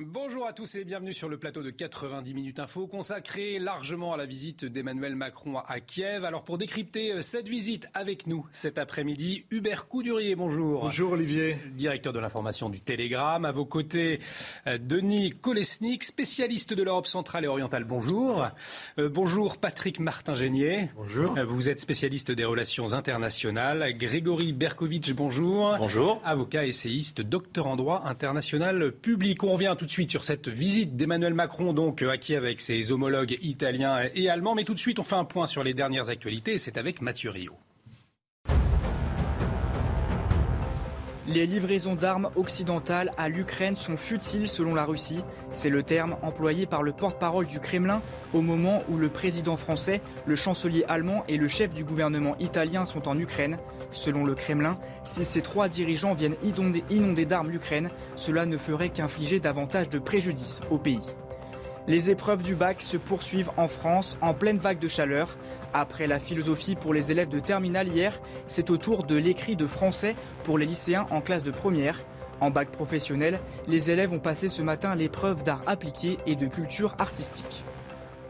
Bonjour à tous et bienvenue sur le plateau de 90 minutes info consacré largement à la visite d'Emmanuel Macron à Kiev. Alors pour décrypter euh, cette visite avec nous cet après-midi, Hubert Coudurier, bonjour. Bonjour Olivier. Directeur de l'information du Télégramme. À vos côtés, euh, Denis Kolesnik, spécialiste de l'Europe centrale et orientale. Bonjour. Euh, bonjour Patrick Martin-Génier. Bonjour. vous êtes spécialiste des relations internationales. Grégory Berkovitch, bonjour. Bonjour. Avocat, essayiste, docteur en droit international public. On revient tout de suite sur cette visite d'Emmanuel Macron donc à Kiev avec ses homologues italiens et allemands. Mais tout de suite, on fait un point sur les dernières actualités c'est avec Mathieu Rio. Les livraisons d'armes occidentales à l'Ukraine sont futiles selon la Russie. C'est le terme employé par le porte-parole du Kremlin au moment où le président français, le chancelier allemand et le chef du gouvernement italien sont en Ukraine. Selon le Kremlin, si ces trois dirigeants viennent inonder, d'armes l'Ukraine, cela ne ferait qu'infliger davantage de préjudice au pays. Les épreuves du bac se poursuivent en France en pleine vague de chaleur. Après la philosophie pour les élèves de terminale hier, c'est au tour de l'écrit de français pour les lycéens en classe de première. En bac professionnel, les élèves ont passé ce matin l'épreuve d'art appliqué et de culture artistique.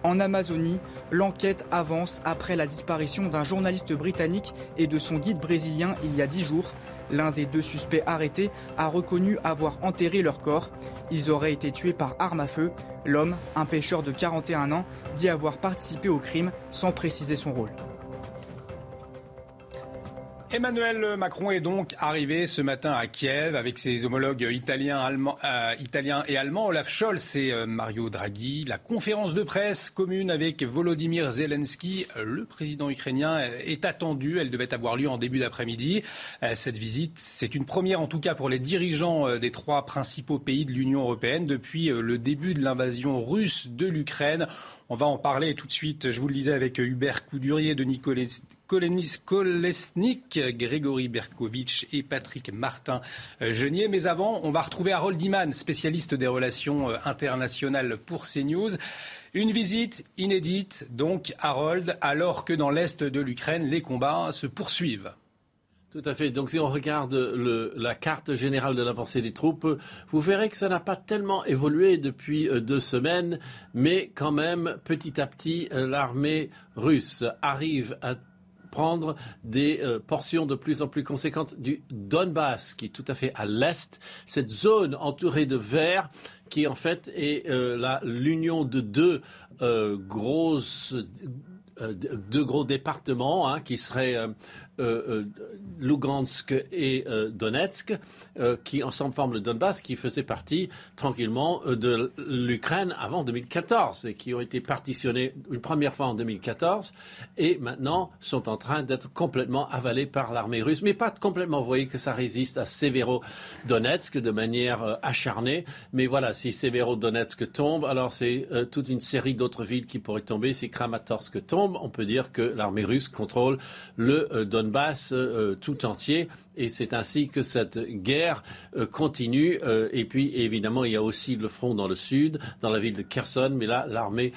En Amazonie, l'enquête avance après la disparition d'un journaliste britannique et de son guide brésilien il y a dix jours. L'un des deux suspects arrêtés a reconnu avoir enterré leur corps. Ils auraient été tués par arme à feu. L'homme, un pêcheur de 41 ans, dit avoir participé au crime sans préciser son rôle. Emmanuel Macron est donc arrivé ce matin à Kiev avec ses homologues italiens, euh, et allemands, Olaf Scholz et euh, Mario Draghi. La conférence de presse commune avec Volodymyr Zelensky, le président ukrainien, est attendue. Elle devait avoir lieu en début d'après-midi. Euh, cette visite, c'est une première en tout cas pour les dirigeants des trois principaux pays de l'Union européenne depuis le début de l'invasion russe de l'Ukraine. On va en parler tout de suite, je vous le disais, avec Hubert Coudurier de Nicolas Kolesnik, Grégory Berkovitch et Patrick Martin-Genier. Euh, Mais avant, on va retrouver Harold Iman, spécialiste des relations euh, internationales pour CNews. Une visite inédite, donc, Harold, alors que dans l'est de l'Ukraine, les combats se poursuivent. Tout à fait. Donc si on regarde la carte générale de l'avancée des troupes, vous verrez que ça n'a pas tellement évolué depuis euh, deux semaines, mais quand même, petit à petit, l'armée russe arrive à prendre des euh, portions de plus en plus conséquentes du Donbass, qui est tout à fait à l'est, cette zone entourée de verre qui en fait est euh, l'union de deux euh, grosses deux gros départements hein, qui seraient euh, euh, Lugansk et euh, Donetsk, qui ensemble forment le Donbass, qui faisait partie tranquillement de l'Ukraine avant 2014 et qui ont été partitionnés une première fois en 2014 et maintenant sont en train d'être complètement avalés par l'armée russe, mais pas complètement. Vous voyez que ça résiste à Sévéro-Donetsk de manière acharnée, mais voilà, si Sévéro-Donetsk tombe, alors c'est toute une série d'autres villes qui pourraient tomber. Si Kramatorsk tombe, on peut dire que l'armée russe contrôle le Donbass Donbass euh, tout entier. Et c'est ainsi que cette guerre euh, continue. Euh, et puis, évidemment, il y a aussi le front dans le sud, dans la ville de Kherson. Mais là, l'armée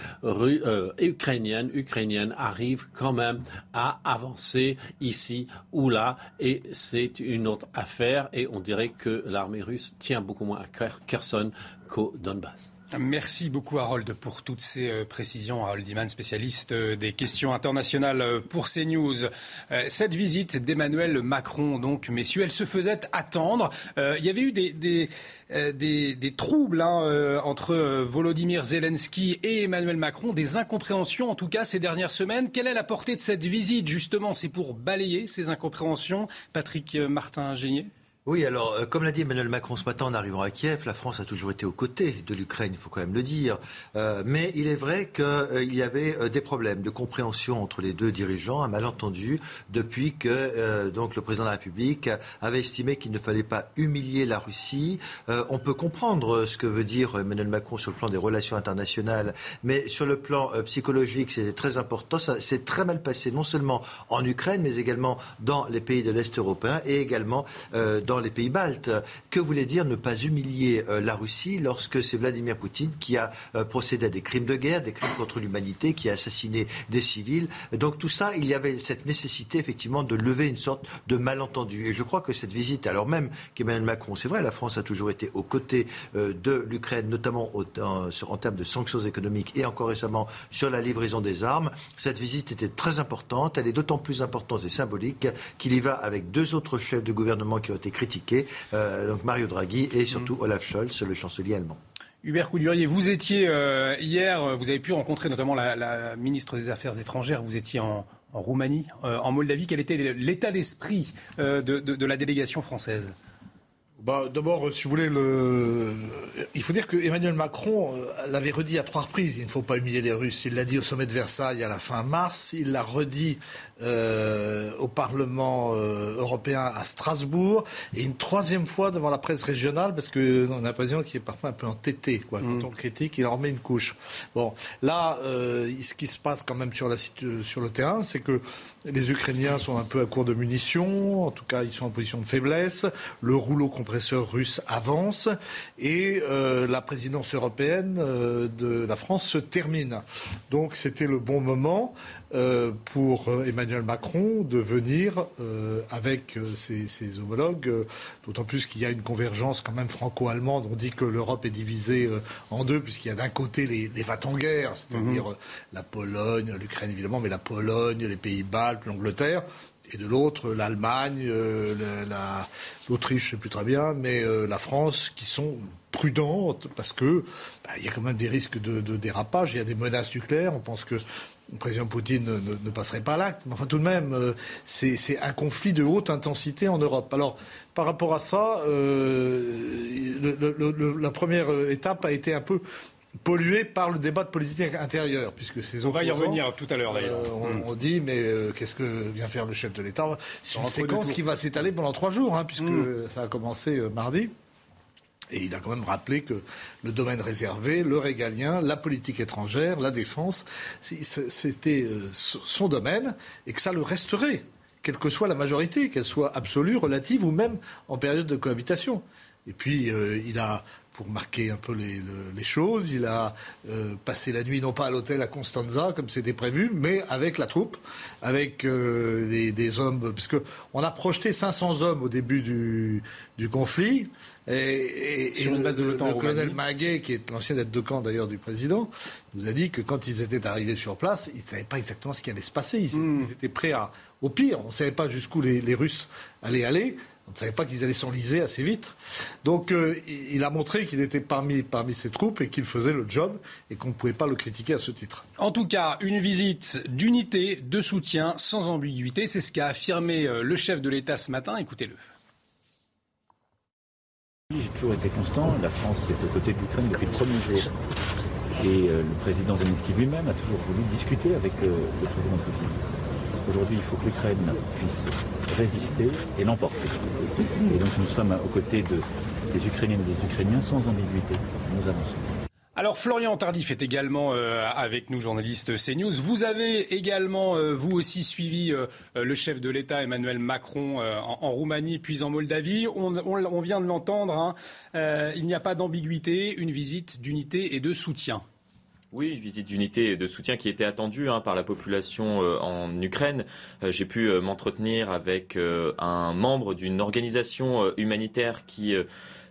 ukrainienne, ukrainienne arrive quand même à avancer ici ou là. Et c'est une autre affaire. Et on dirait que l'armée russe tient beaucoup moins à Kherson qu'au Donbass. Merci beaucoup Harold pour toutes ces euh, précisions. Harold Iman, spécialiste euh, des questions internationales euh, pour CNews. Cette visite d'Emmanuel Macron, donc, messieurs, elle se faisait attendre. Il y avait eu des, troubles hein, entre Volodymyr Zelensky et Emmanuel Macron, des incompréhensions en tout cas ces dernières semaines. Quelle est la portée de cette visite justement? C'est pour balayer ces incompréhensions. Patrick Martin-Génier Oui, alors, euh, comme l'a dit Emmanuel Macron ce matin en arrivant à Kiev, la France a toujours été aux côtés de l'Ukraine, il faut quand même le dire. Euh, mais il est vrai qu'il euh, y avait des problèmes de compréhension entre les deux dirigeants, un malentendu, depuis que donc le président de la République avait estimé qu'il ne fallait pas humilier la Russie. on peut comprendre ce que veut dire Emmanuel Macron sur le plan des relations internationales, mais sur le plan psychologique, c'est très important. Ça s'est très mal passé, non seulement en Ukraine, mais également dans les pays de l'Est européen et également dans dans les pays baltes. Que voulait dire ne pas humilier euh, la Russie lorsque c'est Vladimir Poutine qui a euh, procédé à des crimes de guerre, des crimes contre l'humanité, qui a assassiné des civils? Donc tout ça, il y avait cette nécessité effectivement de lever une sorte de malentendu. Et je crois que cette visite, alors même qu'Emmanuel Macron, c'est vrai, la France a toujours été aux côtés euh, de l'Ukraine, notamment en, termes de sanctions économiques et encore récemment sur la livraison des armes, cette visite était très importante. Elle est d'autant plus importante et symbolique qu'il y va avec deux autres chefs de gouvernement qui ont été critiqué, euh, donc Mario Draghi et surtout mm. Olaf Scholz, le chancelier allemand. Hubert Coudurier, vous étiez euh, hier, vous avez pu rencontrer notamment la, ministre des Affaires étrangères, vous étiez en, Roumanie, euh, en Moldavie. Quel était l'état d'esprit de, la délégation française? Bah, D'abord, si vous voulez, le... il faut dire que Emmanuel Macron l'avait redit à trois reprises. Il ne faut pas humilier les Russes. Il l'a dit au sommet de Versailles à la fin mars. Il l'a redit euh, au Parlement euh, européen à Strasbourg et une troisième fois devant la presse régionale parce qu'on a un président qui est parfois un peu entêté. Quoi. Quand mm. on le critique, il en remet une couche. Bon, là, euh, ce qui se passe quand même sur, la, sur le terrain, c'est que les Ukrainiens sont un peu à court de munitions, en tout cas ils sont en position de faiblesse, le rouleau compresseur russe avance et la présidence européenne de la France se termine. Donc c'était le bon moment pour Emmanuel Macron de venir euh, avec euh, ses, homologues, euh, d'autant plus qu'il y a une convergence quand même franco-allemande. On dit que l'Europe est divisée en deux, puisqu'il y a d'un côté les, les en guerre, c'est-à-dire mhm. la Pologne, l'Ukraine évidemment, mais la Pologne, les pays baltes, l'Angleterre et de l'autre l'Allemagne, l'Autriche, je ne sais plus très bien, mais la France, qui sont prudentes parce que bah, il y a quand même des risques de, de, dérapage, il y a des menaces nucléaires. On pense que le président Poutine ne, passerait pas l'acte. Mais enfin, tout de même, euh, c'est un conflit de haute intensité en Europe. Alors, par rapport à ça, euh, la première étape a été un peu polluée par le débat de politique intérieure, puisque ces On va y revenir tout à l'heure d'ailleurs. Euh, on, dit, mais qu'est-ce que vient faire le chef de l'État? C'est une séquence qui va s'étaler pendant trois jours, hein, puisque hmm. ça a commencé mardi. Et il a quand même rappelé que le domaine réservé, le régalien, la politique étrangère, la défense, c'était euh, son domaine et que ça le resterait, quelle que soit la majorité, qu'elle soit absolue, relative ou même en période de cohabitation. Et puis, euh, il a pour marquer un peu les, choses. Il a euh, passé la nuit non pas à l'hôtel à Constanza comme c'était prévu, mais avec la troupe, avec euh, des, hommes, puisque on a projeté 500 hommes au début du, conflit. Et, le, colonel Maguet, qui est l'ancien aide de camp d'ailleurs du président, nous a dit que quand ils étaient arrivés sur place, ils ne savaient pas exactement ce qui allait se passer. Ils, hmm. étaient prêts à, au pire. On ne savait pas jusqu'où les, les Russes allaient aller. On ne savait pas qu'ils allaient s'enliser assez vite. Donc euh, il a montré qu'il était parmi, parmi ses troupes et qu'il faisait le job et qu'on ne pouvait pas le critiquer à ce titre. En tout cas, une visite d'unité, de soutien, sans ambiguïté. C'est ce qu'a affirmé euh, le chef de l'État ce matin. Écoutez-le. J'ai toujours été constant. La France est aux côtés de l'Ukraine depuis le premier jour. Et euh, le président Zelensky lui-même a toujours voulu discuter avec le président Poutine. Aujourd'hui, il faut que l'Ukraine puisse résister et l'emporter. Et donc nous sommes aux côtés des Ukrainiennes et des Ukrainiens sans ambiguïté. Nous avançons. Alors Florian Tardif est également euh, avec nous, journaliste CNews. Vous avez également, euh, vous aussi, suivi euh, le chef de l'État Emmanuel Macron en, Roumanie puis en Moldavie. On, vient de l'entendre, hein. il n'y a pas d'ambiguïté, une visite d'unité et de soutien. Oui, visite d'unité de soutien qui était attendue hein, par la population euh, en Ukraine. Euh, j'ai pu euh, m'entretenir avec un membre d'une organisation humanitaire qui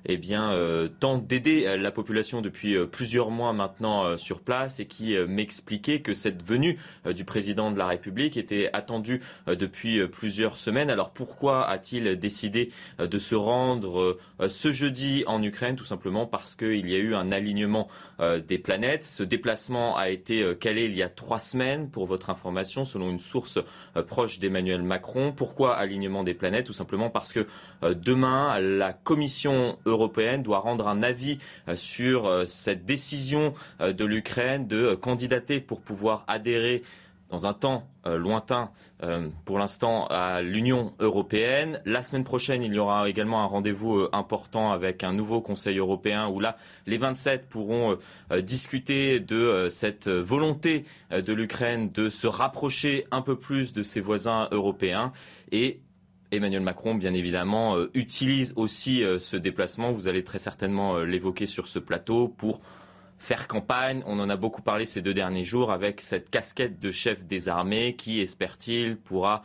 eh bien, tente d'aider la population depuis plusieurs mois maintenant sur place et qui m'expliquait que cette venue du président de la République était attendue depuis plusieurs semaines. Alors pourquoi a-t-il décidé de se rendre ce jeudi en Ukraine? Tout simplement parce qu'il y a eu un alignement des planètes. Ce déplacement a été calé il y a trois semaines, pour votre information, selon une source proche d'Emmanuel Macron. Pourquoi alignement des planètes? Tout simplement parce que demain, la Commission européenne doit rendre un avis sur cette décision de l'Ukraine de candidater pour pouvoir adhérer dans un temps euh, lointain euh, pour l'instant à l'Union européenne. La semaine prochaine, il y aura également un rendez-vous euh, important avec un nouveau Conseil européen où là, les 27 pourront discuter de cette volonté de l'Ukraine de se rapprocher un peu plus de ses voisins européens et Emmanuel Macron, bien évidemment, utilise aussi ce déplacement. Vous allez très certainement l'évoquer sur ce plateau pour faire campagne. On en a beaucoup parlé ces deux derniers jours avec cette casquette de chef des armées qui, espère-t-il, pourra,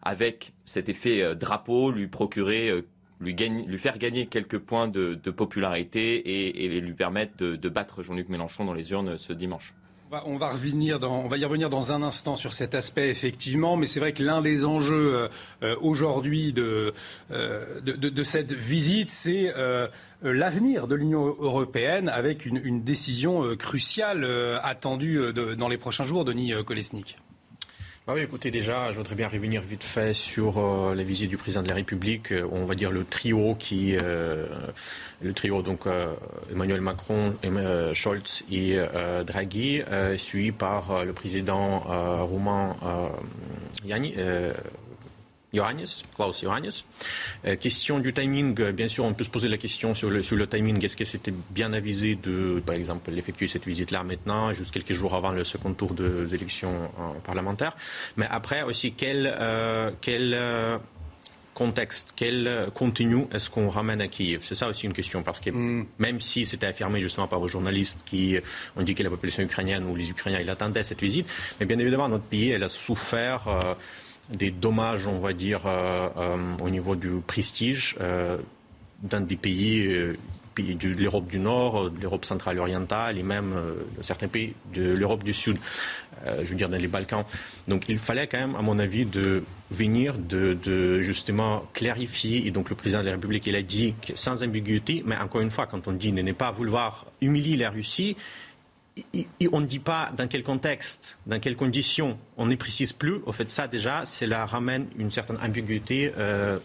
avec cet effet euh, drapeau, lui procurer euh, lui, faire gagner quelques points de, popularité et, lui permettre de, battre Jean-Luc Mélenchon dans les urnes ce dimanche. On va, revenir on va y revenir dans un instant sur cet aspect, effectivement, mais c'est vrai que l'un des enjeux euh, aujourd'hui de, de, cette visite, c'est euh, l'avenir de l'Union européenne avec une, décision euh, cruciale euh, attendue dans les prochains jours, Denis Kolesnik. Ah oui, écoutez, déjà, je voudrais bien revenir vite fait sur la visite du président de la République. on va dire le trio qui, le trio donc Emmanuel Macron, Scholz et Draghi, suivi par le président roumain Yanni. Johannes, Klaus Johannes. Euh, question du timing, euh, bien sûr, on peut se poser la question sur le, sur le timing. Est-ce que c'était bien avisé de, par exemple, effectuer cette visite-là maintenant, juste quelques jours avant le second tour de, d'élection euh, parlementaire? Mais après aussi, quel, quel contexte, quel contenu est-ce qu'on ramène à Kiev? C'est ça aussi une question, parce que mm. même si c'était affirmé justement par vos journalistes qui ont dit que la population ukrainienne ou les Ukrainiens, ils attendaient cette visite, mais bien évidemment, notre pays, elle a souffert des dommages, on va dire, euh, euh, au niveau du prestige euh, dans des pays, pays de l'Europe du Nord, de l'Europe centrale orientale et même de certains pays de l'Europe du Sud, je veux dire dans les Balkans. Donc il fallait quand même, à mon avis, de venir de, justement clarifier. Et donc le président de la République, il a dit sans ambiguïté, mais encore une fois, quand on dit ne pas vouloir humilier la Russie, on ne dit pas dans quel contexte, dans quelles conditions, on ne précise plus. Au fait, ça déjà, cela ramène une certaine ambiguïté, euh,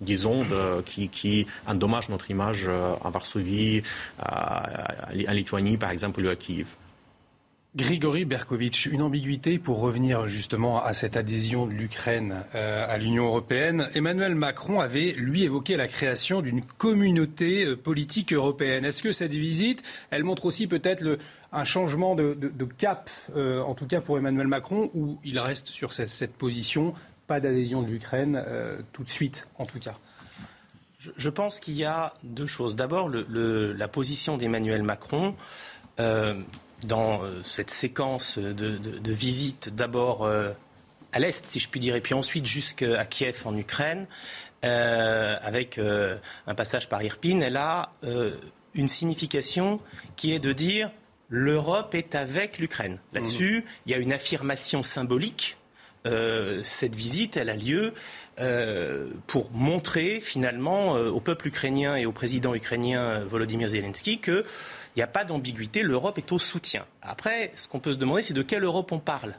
disons, qui, endommage notre image euh, à Varsovie, à, Lituanie, par exemple, ou à Kiev. Grigory Berkovitch, une ambiguïté pour revenir justement à cette adhésion de l'Ukraine euh, à l'Union européenne. Emmanuel Macron avait, lui, évoqué la création d'une communauté euh, politique européenne. Est-ce que cette visite, elle montre aussi peut-être un changement de, cap, euh, en tout cas pour Emmanuel Macron, ou il reste sur cette, position, pas d'adhésion de l'Ukraine tout de suite, en tout cas? Je, pense qu'il y a deux choses. D'abord, la position d'Emmanuel Macron dans euh, cette séquence de, visites, d'abord euh, à l'Est, si je puis dire, et puis ensuite jusqu'à Kiev en Ukraine, euh, avec un passage par Irpin, elle a une signification qui est de dire l'Europe est avec l'Ukraine. Là-dessus, mmh. il y a une affirmation symbolique. cette visite, elle a lieu pour montrer finalement au peuple ukrainien et au président ukrainien Volodymyr Zelensky que il n'y a pas d'ambiguïté, l'Europe est au soutien. Après, ce qu'on peut se demander, c'est de quelle Europe on parle.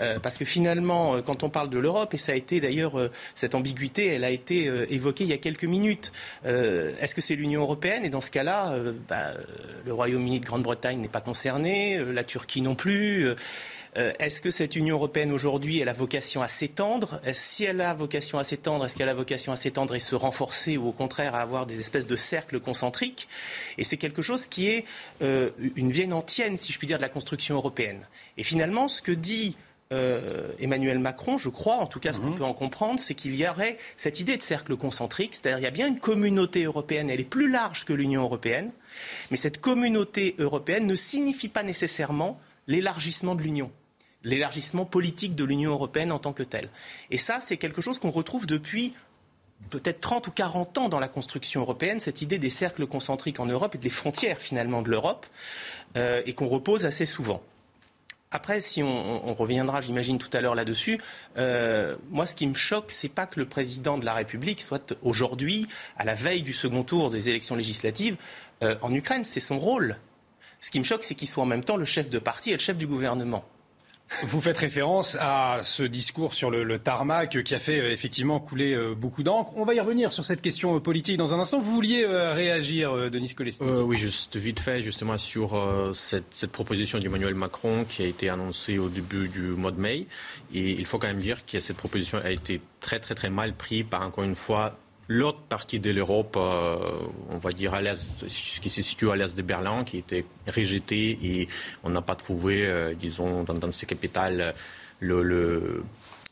Euh, parce que finalement, euh, quand on parle de l'Europe, et ça a été d'ailleurs, euh, cette ambiguïté, elle a été évoquée il y a quelques minutes. Est-ce que c'est l'Union européenne? Et dans ce cas-là, bah, le Royaume-Uni de Grande-Bretagne n'est pas concerné, la Turquie non plus. Euh, est-ce que cette Union européenne aujourd'hui, elle a vocation à s'étendre? Si elle a vocation à s'étendre, est-ce qu'elle a vocation à s'étendre et se renforcer ou au contraire à avoir des espèces de cercles concentriques? Et c'est quelque chose qui est euh, une vieille antienne, si je puis dire, de la construction européenne. Et finalement, ce que dit euh, Emmanuel Macron, je crois, en tout cas ce qu'on mhm. peut en comprendre, c'est qu'il y aurait cette idée de cercle concentrique, c'est-à-dire il y a bien une communauté européenne, elle est plus large que l'Union européenne, mais cette communauté européenne ne signifie pas nécessairement l'élargissement de l'Union l'élargissement politique de l'Union européenne en tant que telle. Et ça, c'est quelque chose qu'on retrouve depuis peut-être 30 ou 40 ans dans la construction européenne, cette idée des cercles concentriques en Europe et des frontières finalement de l'Europe, euh, et qu'on repose assez souvent. Après, si on, reviendra, j'imagine, tout à l'heure là-dessus, euh, moi, ce qui me choque, c'est pas que le président de la République soit aujourd'hui, à la veille du second tour des élections législatives, euh, en Ukraine. C'est son rôle. Ce qui me choque, c'est qu'il soit en même temps le chef de parti et le chef du gouvernement. Vous faites référence à ce discours sur le, tarmac qui a fait euh, effectivement couler euh, beaucoup d'encre. On va y revenir sur cette question euh, politique dans un instant. Vous vouliez réagir, Denis Kolesnik Oui, juste vite fait, justement, sur cette, cette, proposition d'Emmanuel Macron qui a été annoncée au début du mois de mai. Et il faut quand même dire que cette proposition a été très, très, très mal prise par, encore une fois, L'autre partie de l'Europe, euh, on va dire à l'est, qui se situe à l'est de Berlin, qui était rejetée et on n'a pas trouvé, euh, disons, dans, ces capitales le, le,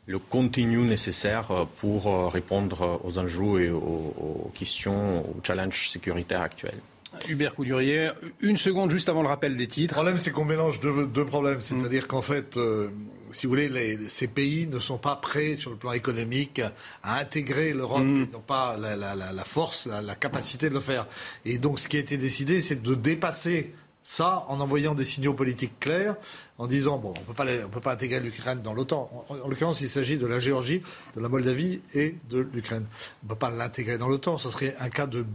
le contenu nécessaire pour répondre aux enjeux et aux questions, aux challenges sécuritaires actuels. Hubert Coudurier, une seconde juste avant le rappel des titres. Le problème, c'est qu'on mélange deux, problèmes. C'est-à-dire qu'en fait, euh, si vous voulez, ces pays ne sont pas prêts sur le plan économique à intégrer l'Europe. Mm. Ils n'ont pas la, force, la, capacité de le faire. Et donc, ce qui a été décidé, c'est de dépasser ça en envoyant des signaux politiques clairs, en disant bon, on ne peut pas intégrer l'Ukraine dans l'OTAN. En, l'occurrence, il s'agit de la Géorgie, de la Moldavie et de l'Ukraine. On ne peut pas l'intégrer dans l'OTAN. Ce serait un cas de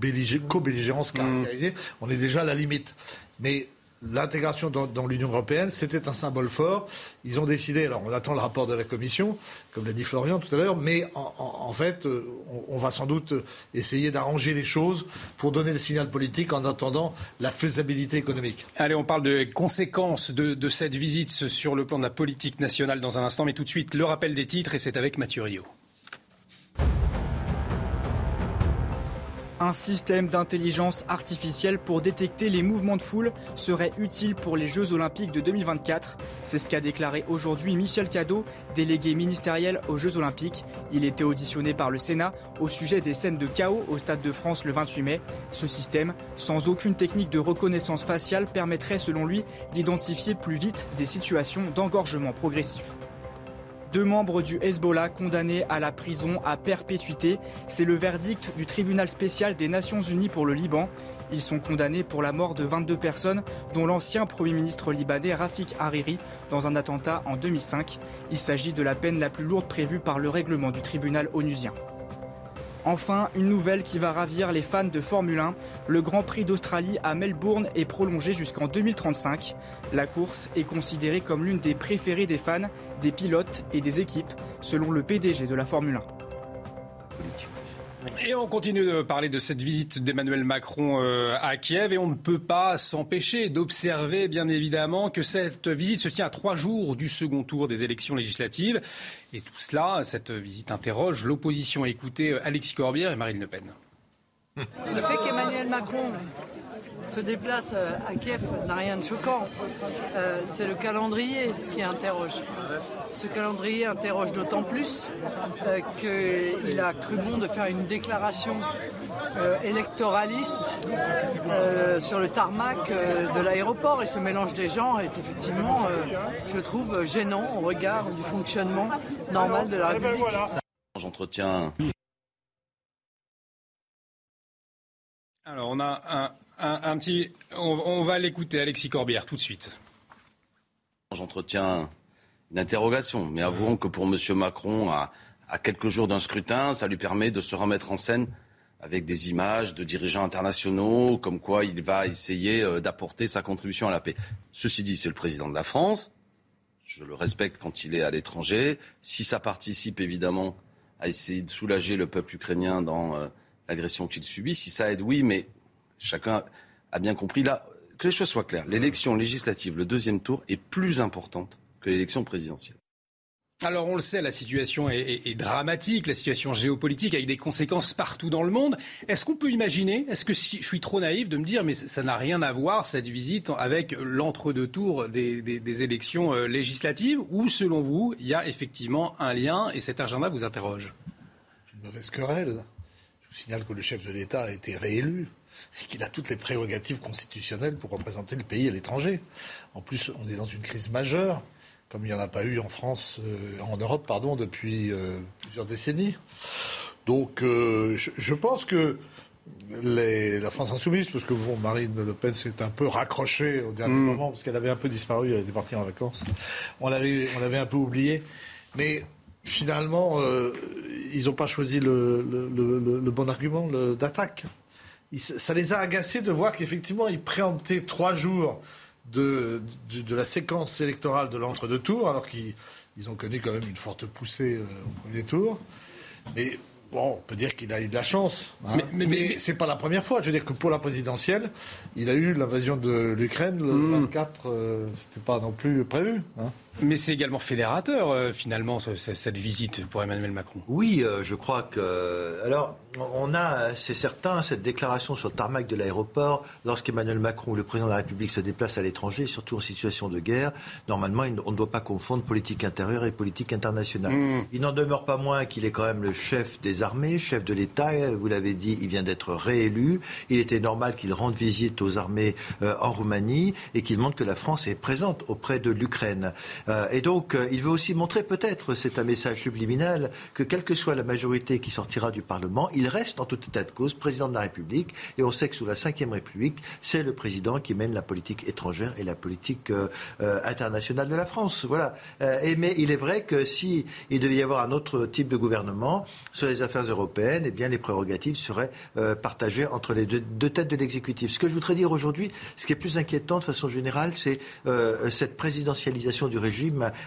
co-belligérance caractérisée. On est déjà à la limite. Mais l'intégration dans, l'Union européenne, c'était un symbole fort. Ils ont décidé, alors on attend le rapport de la Commission, comme l'a dit Florian tout à l'heure, mais en, fait, euh, on, va sans doute essayer d'arranger les choses pour donner le signal politique en attendant la faisabilité économique. Allez, on parle de conséquences de, de cette visite sur le plan de la politique nationale dans un instant, mais tout de suite, le rappel des titres, et c'est avec Mathieu Rio. Un système d'intelligence artificielle pour détecter les mouvements de foule serait utile pour les Jeux Olympiques de 2024. C'est ce qu'a déclaré aujourd'hui Michel Cadot, délégué ministériel aux Jeux Olympiques. Il était auditionné par le Sénat au sujet des scènes de chaos au Stade de France le 28 mai. Ce système, sans aucune technique de reconnaissance faciale, permettrait selon lui d'identifier plus vite des situations d'engorgement progressif. Deux membres du Hezbollah condamnés à la prison à perpétuité. C'est le verdict du tribunal spécial des Nations Unies pour le Liban. Ils sont condamnés pour la mort de 22 personnes, dont l'ancien Premier ministre libanais Rafik Hariri, dans un attentat en 2005. Il s'agit de la peine la plus lourde prévue par le règlement du tribunal onusien. Enfin, une nouvelle qui va ravir les fans de Formule 1. Le Grand Prix d'Australie à Melbourne est prolongé jusqu'en 2035. La course est considérée comme l'une des préférées des fans, des pilotes et des équipes, selon le PDG de la Formule 1. Et on continue de parler de cette visite d'Emmanuel Macron euh, à Kiev et on ne peut pas s'empêcher d'observer bien évidemment que cette visite se tient à trois jours du second tour des élections législatives. Et tout cela, cette visite interroge l'opposition. Écoutez euh, Alexis Corbière et Marine Le Pen. Le fait qu'Emmanuel Macron se déplace euh, à Kiev n'a rien de choquant. Euh, c'est le calendrier qui interroge. Ce calendrier interroge d'autant plus euh, qu'il a cru bon de faire une déclaration électoraliste sur le tarmac de l'aéroport. Et ce mélange des genres est effectivement, je trouve, gênant au regard du fonctionnement normal de la République. J'entretiens Alors, on a un, un, petit. On, va l'écouter, Alexis Corbière, tout de suite. J'entretiens une interrogation, mais avouons que pour M. Macron, à, quelques jours d'un scrutin, ça lui permet de se remettre en scène avec des images de dirigeants internationaux, comme quoi il va essayer euh, d'apporter sa contribution à la paix. Ceci dit, c'est le président de la France. Je le respecte quand il est à l'étranger. Si ça participe évidemment à essayer de soulager le peuple ukrainien dans euh, l'agression qu'il subit, si ça aide, oui, mais chacun a bien compris. Là, que les choses soient claires, l'élection législative, le deuxième tour, est plus importante que l'élection présidentielle. Alors on le sait, la situation est, dramatique, la situation géopolitique avec des conséquences partout dans le monde. Est-ce qu'on peut imaginer, est-ce que si, je suis trop naïf de me dire, mais ça n'a rien à voir cette visite avec l'entre-deux tours des, des, élections euh, législatives, ou selon vous, il y a effectivement un lien et cet agenda vous interroge? Une mauvaise querelle. Je vous signale que le chef de l'État a été réélu qu'il a toutes les prérogatives constitutionnelles pour représenter le pays à l'étranger. En plus, on est dans une crise majeure, comme il n'y en a pas eu en France, euh, en Europe, pardon, depuis euh, plusieurs décennies. Donc je, pense que la France insoumise, parce que bon, Marine Le Pen s'est un peu raccrochée au dernier mm. moment, parce qu'elle avait un peu disparu, elle était partie en vacances. On l'avait, on l'avait un peu oublié. Mais finalement, euh, ils n'ont pas choisi le, bon argument d'attaque. Ça les a agacés de voir qu'effectivement, ils préemptaient trois jours de, la séquence électorale de l'entre-deux tours, alors qu'ils ont connu quand même une forte poussée euh, au premier tour. Mais Bon, on peut dire qu'il a eu de la chance. Hein. Mais, mais, c'est pas la première fois. Je veux dire que pour la présidentielle, il a eu l'invasion de l'Ukraine le 24. Hmm. Euh, c'était pas non plus prévu. Hein. Mais c'est également fédérateur, euh, finalement, cette visite pour Emmanuel Macron. Oui, euh, je crois que. Alors, on a, c'est certain, cette déclaration sur le tarmac de l'aéroport, lorsqu'Emmanuel Macron, le président de la République, se déplace à l'étranger, surtout en situation de guerre, normalement, on ne doit pas confondre politique intérieure et politique internationale. Hmm. Il n'en demeure pas moins qu'il est quand même le chef des armées, chef de l'État. Vous l'avez dit, il vient d'être réélu. Il était normal qu'il rende visite aux armées euh, en Roumanie et qu'il montre que la France est présente auprès de l'Ukraine. Euh, et donc, euh, il veut aussi montrer peut-être, c'est un message subliminal, que quelle que soit la majorité qui sortira du Parlement, il reste en tout état de cause président de la République. Et on sait que sous la Ve République, c'est le président qui mène la politique étrangère et la politique euh, internationale de la France. Voilà. mais il est vrai que si il devait y avoir un autre type de gouvernement sur les affaires européennes, eh bien les prérogatives seraient partagées entre les deux têtes de l'exécutif. Ce que je voudrais dire aujourd'hui, ce qui est plus inquiétant de façon générale, c'est cette présidentialisation du régime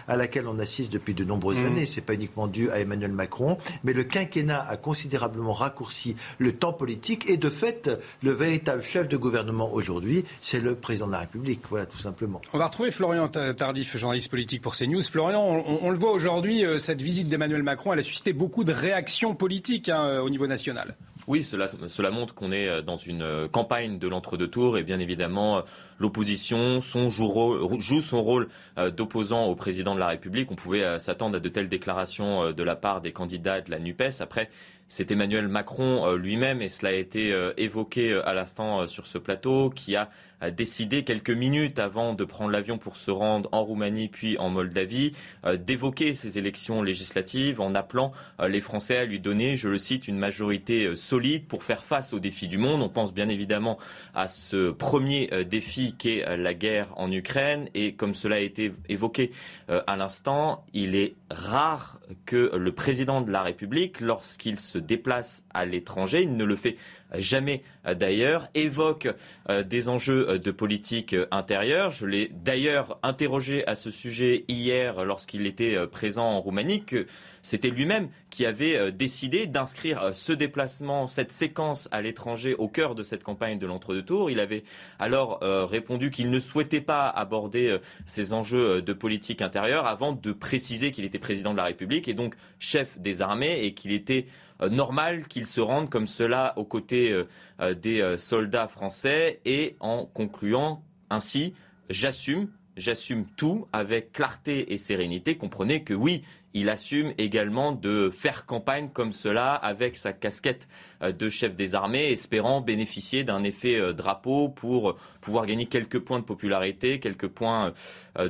à laquelle on assiste depuis de nombreuses mm. années. Ce n'est pas uniquement dû à Emmanuel Macron, mais le quinquennat a considérablement raccourci le temps politique et de fait, le véritable chef de gouvernement aujourd'hui, c'est le président de la République. Voilà, tout simplement. On va retrouver Florian Tardif, journaliste politique pour CNews. Florian, on, le voit aujourd'hui, euh, cette visite d'Emmanuel Macron, elle a suscité beaucoup de réactions politiques hein, euh, au niveau national. Oui, cela, montre qu'on est euh, dans une euh, campagne de l'entre-deux tours et bien évidemment euh, l'opposition joue son rôle d'opposant au président de la République. On pouvait s'attendre à de telles déclarations de la part des candidats de la NUPES. Après, c'est Emmanuel Macron lui-même, et cela a été évoqué à l'instant sur ce plateau, qui a décidé quelques minutes avant de prendre l'avion pour se rendre en Roumanie puis en Moldavie euh, d'évoquer ces élections législatives en appelant euh, les Français à lui donner, je le cite, une majorité euh, solide pour faire face aux défis du monde. On pense bien évidemment à ce premier défi qu'est la guerre en Ukraine et comme cela a été évoqué à l'instant, il est rare que le président de la République, lorsqu'il se déplace à l'étranger, il ne le fait jamais euh, d'ailleurs, évoque euh, des enjeux euh, de politique intérieure. Je l'ai d'ailleurs interrogé à ce sujet hier lorsqu'il était présent en Roumanie, que c'était lui-même qui avait décidé d'inscrire ce déplacement, cette séquence à l'étranger au cœur de cette campagne de l'entre-deux tours. Il avait alors répondu qu'il ne souhaitait pas aborder ces enjeux de politique intérieure avant de préciser qu'il était président de la République et donc chef des armées et qu'il était normal qu'ils se rendent comme cela aux côtés euh, euh, des soldats français et en concluant ainsi, j'assume, j'assume tout avec clarté et sérénité. Comprenez que oui, il assume également de faire campagne comme cela avec sa casquette de chef des armées, espérant bénéficier d'un effet drapeau pour pouvoir gagner quelques points de popularité, quelques points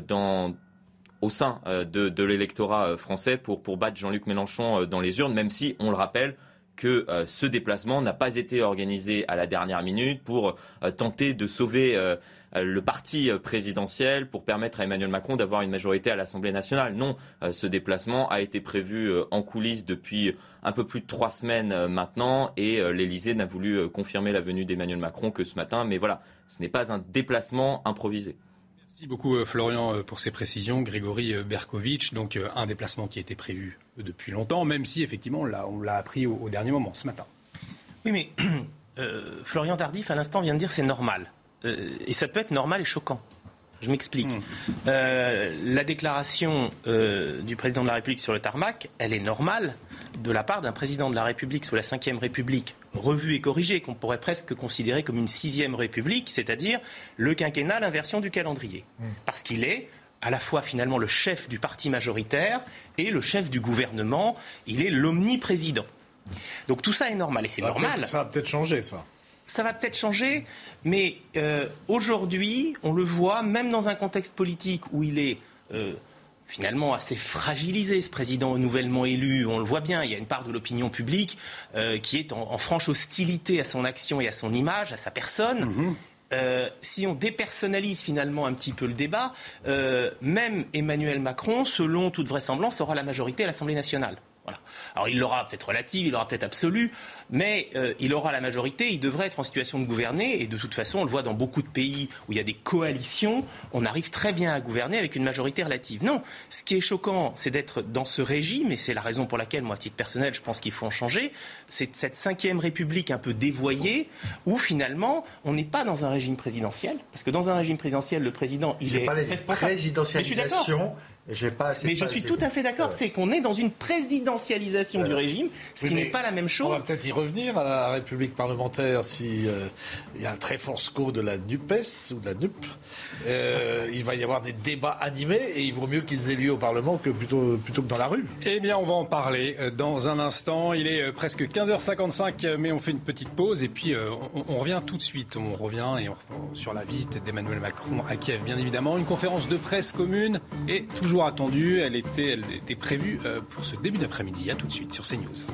dans au sein euh, de, l'électorat euh, français pour, battre Jean-Luc Mélenchon euh, dans les urnes, même si, on le rappelle, que ce déplacement n'a pas été organisé à la dernière minute pour tenter de sauver le parti présidentiel pour permettre à Emmanuel Macron d'avoir une majorité à l'Assemblée nationale. Non, ce déplacement a été prévu en coulisses depuis un peu plus de trois semaines maintenant et l'Élysée n'a voulu confirmer la venue d'Emmanuel Macron que ce matin. Mais voilà, ce n'est pas un déplacement improvisé. Merci beaucoup euh, Florian euh, pour ces précisions. Grégory euh, Berkovitch, donc un déplacement qui était prévu depuis longtemps, même si effectivement on l'a appris au, dernier moment ce matin. Oui, mais Florian Tardif à l'instant vient de dire c'est normal. et ça peut être normal et choquant. Je m'explique. Hmm. la déclaration du président de la République sur le tarmac, elle est normale de la part d'un président de la République sous la Ve République revue et corrigée, qu'on pourrait presque considérer comme une sixième République, c'est-à-dire le quinquennat, l'inversion du calendrier. Mm. Parce qu'il est à la fois finalement le chef du parti majoritaire et le chef du gouvernement, il est l'omniprésident. Donc tout ça est normal et c'est normal. Ça va peut-être changer ça. Ça va peut-être changer, mais euh, aujourd'hui, on le voit, même dans un contexte politique où il est euh, finalement assez fragilisé, ce président nouvellement élu. On le voit bien, il y a une part de l'opinion publique euh, qui est en, franche hostilité à son action et à son image, à sa personne. Mhm. Euh, si on dépersonnalise finalement un petit peu le débat, euh, même Emmanuel Macron, selon toute vraisemblance, aura la majorité à l'Assemblée nationale. Alors il l'aura peut-être relative, il l'aura peut-être absolue, mais euh, il aura la majorité, il devrait être en situation de gouverner, et de toute façon, on le voit dans beaucoup de pays où il y a des coalitions, on arrive très bien à gouverner avec une majorité relative. Non, ce qui est choquant, c'est d'être dans ce régime, et c'est la raison pour laquelle, moi, à titre personnel, je pense qu'il faut en changer, c'est cette cinquième république un peu dévoyée, où finalement, on n'est pas dans un régime présidentiel, parce que dans un régime présidentiel, le président, il est responsable. Présidentialisation mais je suis tout à fait d'accord, c'est qu'on est dans une présidentialisation du régime, ce qui n'est pas la même chose. On va peut-être y revenir à la République parlementaire s'il euh, y a un très fort score de la NUPES ou de la NUP. Euh, il va y avoir des débats animés et il vaut mieux qu'ils aient lieu au Parlement que plutôt, plutôt que dans la rue. Eh bien, on va en parler euh, dans un instant. Il est presque 15h55, mais on fait une petite pause et puis on, revient tout de suite. On revient et sur la visite d'Emmanuel Macron à Kiev, bien évidemment. Une conférence de presse commune et toujours attendue. Elle était, elle était prévue euh, pour ce début d'après-midi. À tout de suite sur CNews.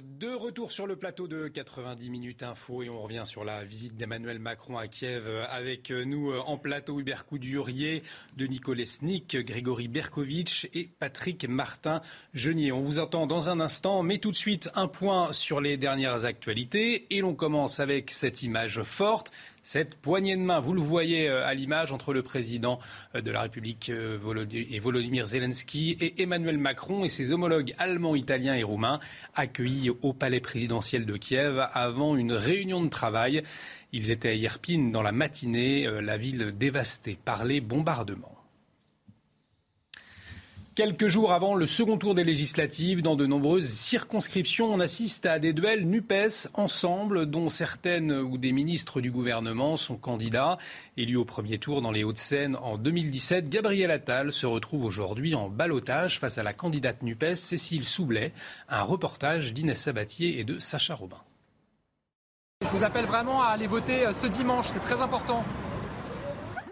De retour sur le plateau de 90 minutes info et on revient sur la visite d'Emmanuel Macron à Kiev avec nous euh, en plateau Hubert Coudurier, Denis Kolesnik, Grégory Berkovitch et Patrick Martin Genier. On vous attend dans un instant, mais tout de suite un point sur les dernières actualités et l'on commence avec cette image forte cette poignée de main, vous le voyez euh, à l'image, entre le président euh, de la République euh, et Volodymyr Zelensky et Emmanuel Macron et ses homologues allemands, italiens et roumains accueillis au palais présidentiel de Kiev avant une réunion de travail. Ils étaient à Irpin dans la matinée, la ville dévastée par les bombardements. Quelques jours avant le second tour des législatives, dans de nombreuses circonscriptions, on assiste à des duels NUPES ensemble, dont certaines ou des ministres du gouvernement sont candidats. Élu au premier tour dans les Hauts-de-Seine en 2017, Gabriel Attal se retrouve aujourd'hui en balotage face à la candidate NUPES Cécile Soublet. Un reportage d'Inès Sabatier et de Sacha Robin. Je vous appelle vraiment à aller voter ce dimanche, c'est très important.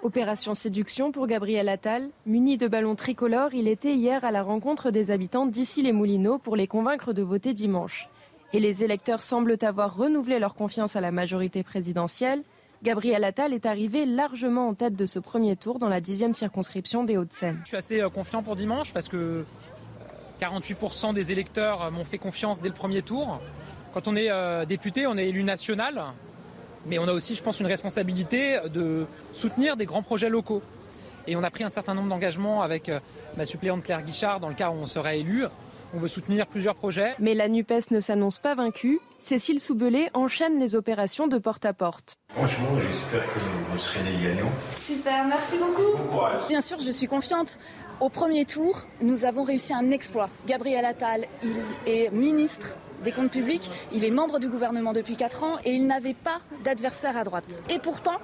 Opération séduction pour Gabriel Attal. Muni de ballons tricolores, il était hier à la rencontre des habitants d'ici les Moulineaux pour les convaincre de voter dimanche. Et les électeurs semblent avoir renouvelé leur confiance à la majorité présidentielle. Gabriel Attal est arrivé largement en tête de ce premier tour dans la dixième circonscription des Hauts-de-Seine. Je suis assez euh, confiant pour dimanche parce que 48% euh, des électeurs euh, m'ont fait confiance dès le premier tour. Quand on est député, on est élu national. Mais on a aussi, je pense, une responsabilité de soutenir des grands projets locaux. Et on a pris un certain nombre d'engagements avec euh, ma suppléante Claire Guichard dans le cas où on serait élu. On veut soutenir plusieurs projets. Mais la NUPES ne s'annonce pas vaincue. Cécile Soubelé enchaîne les opérations de porte-à-porte. Franchement, j'espère que vous serez des gagnants. Super, merci beaucoup. Bien sûr, je suis confiante. Au premier tour, nous avons réussi un exploit. Gabriel Attal, il est ministre des comptes publics. Il est membre du gouvernement depuis 4 ans et il n'avait pas d'adversaire à droite. Et pourtant,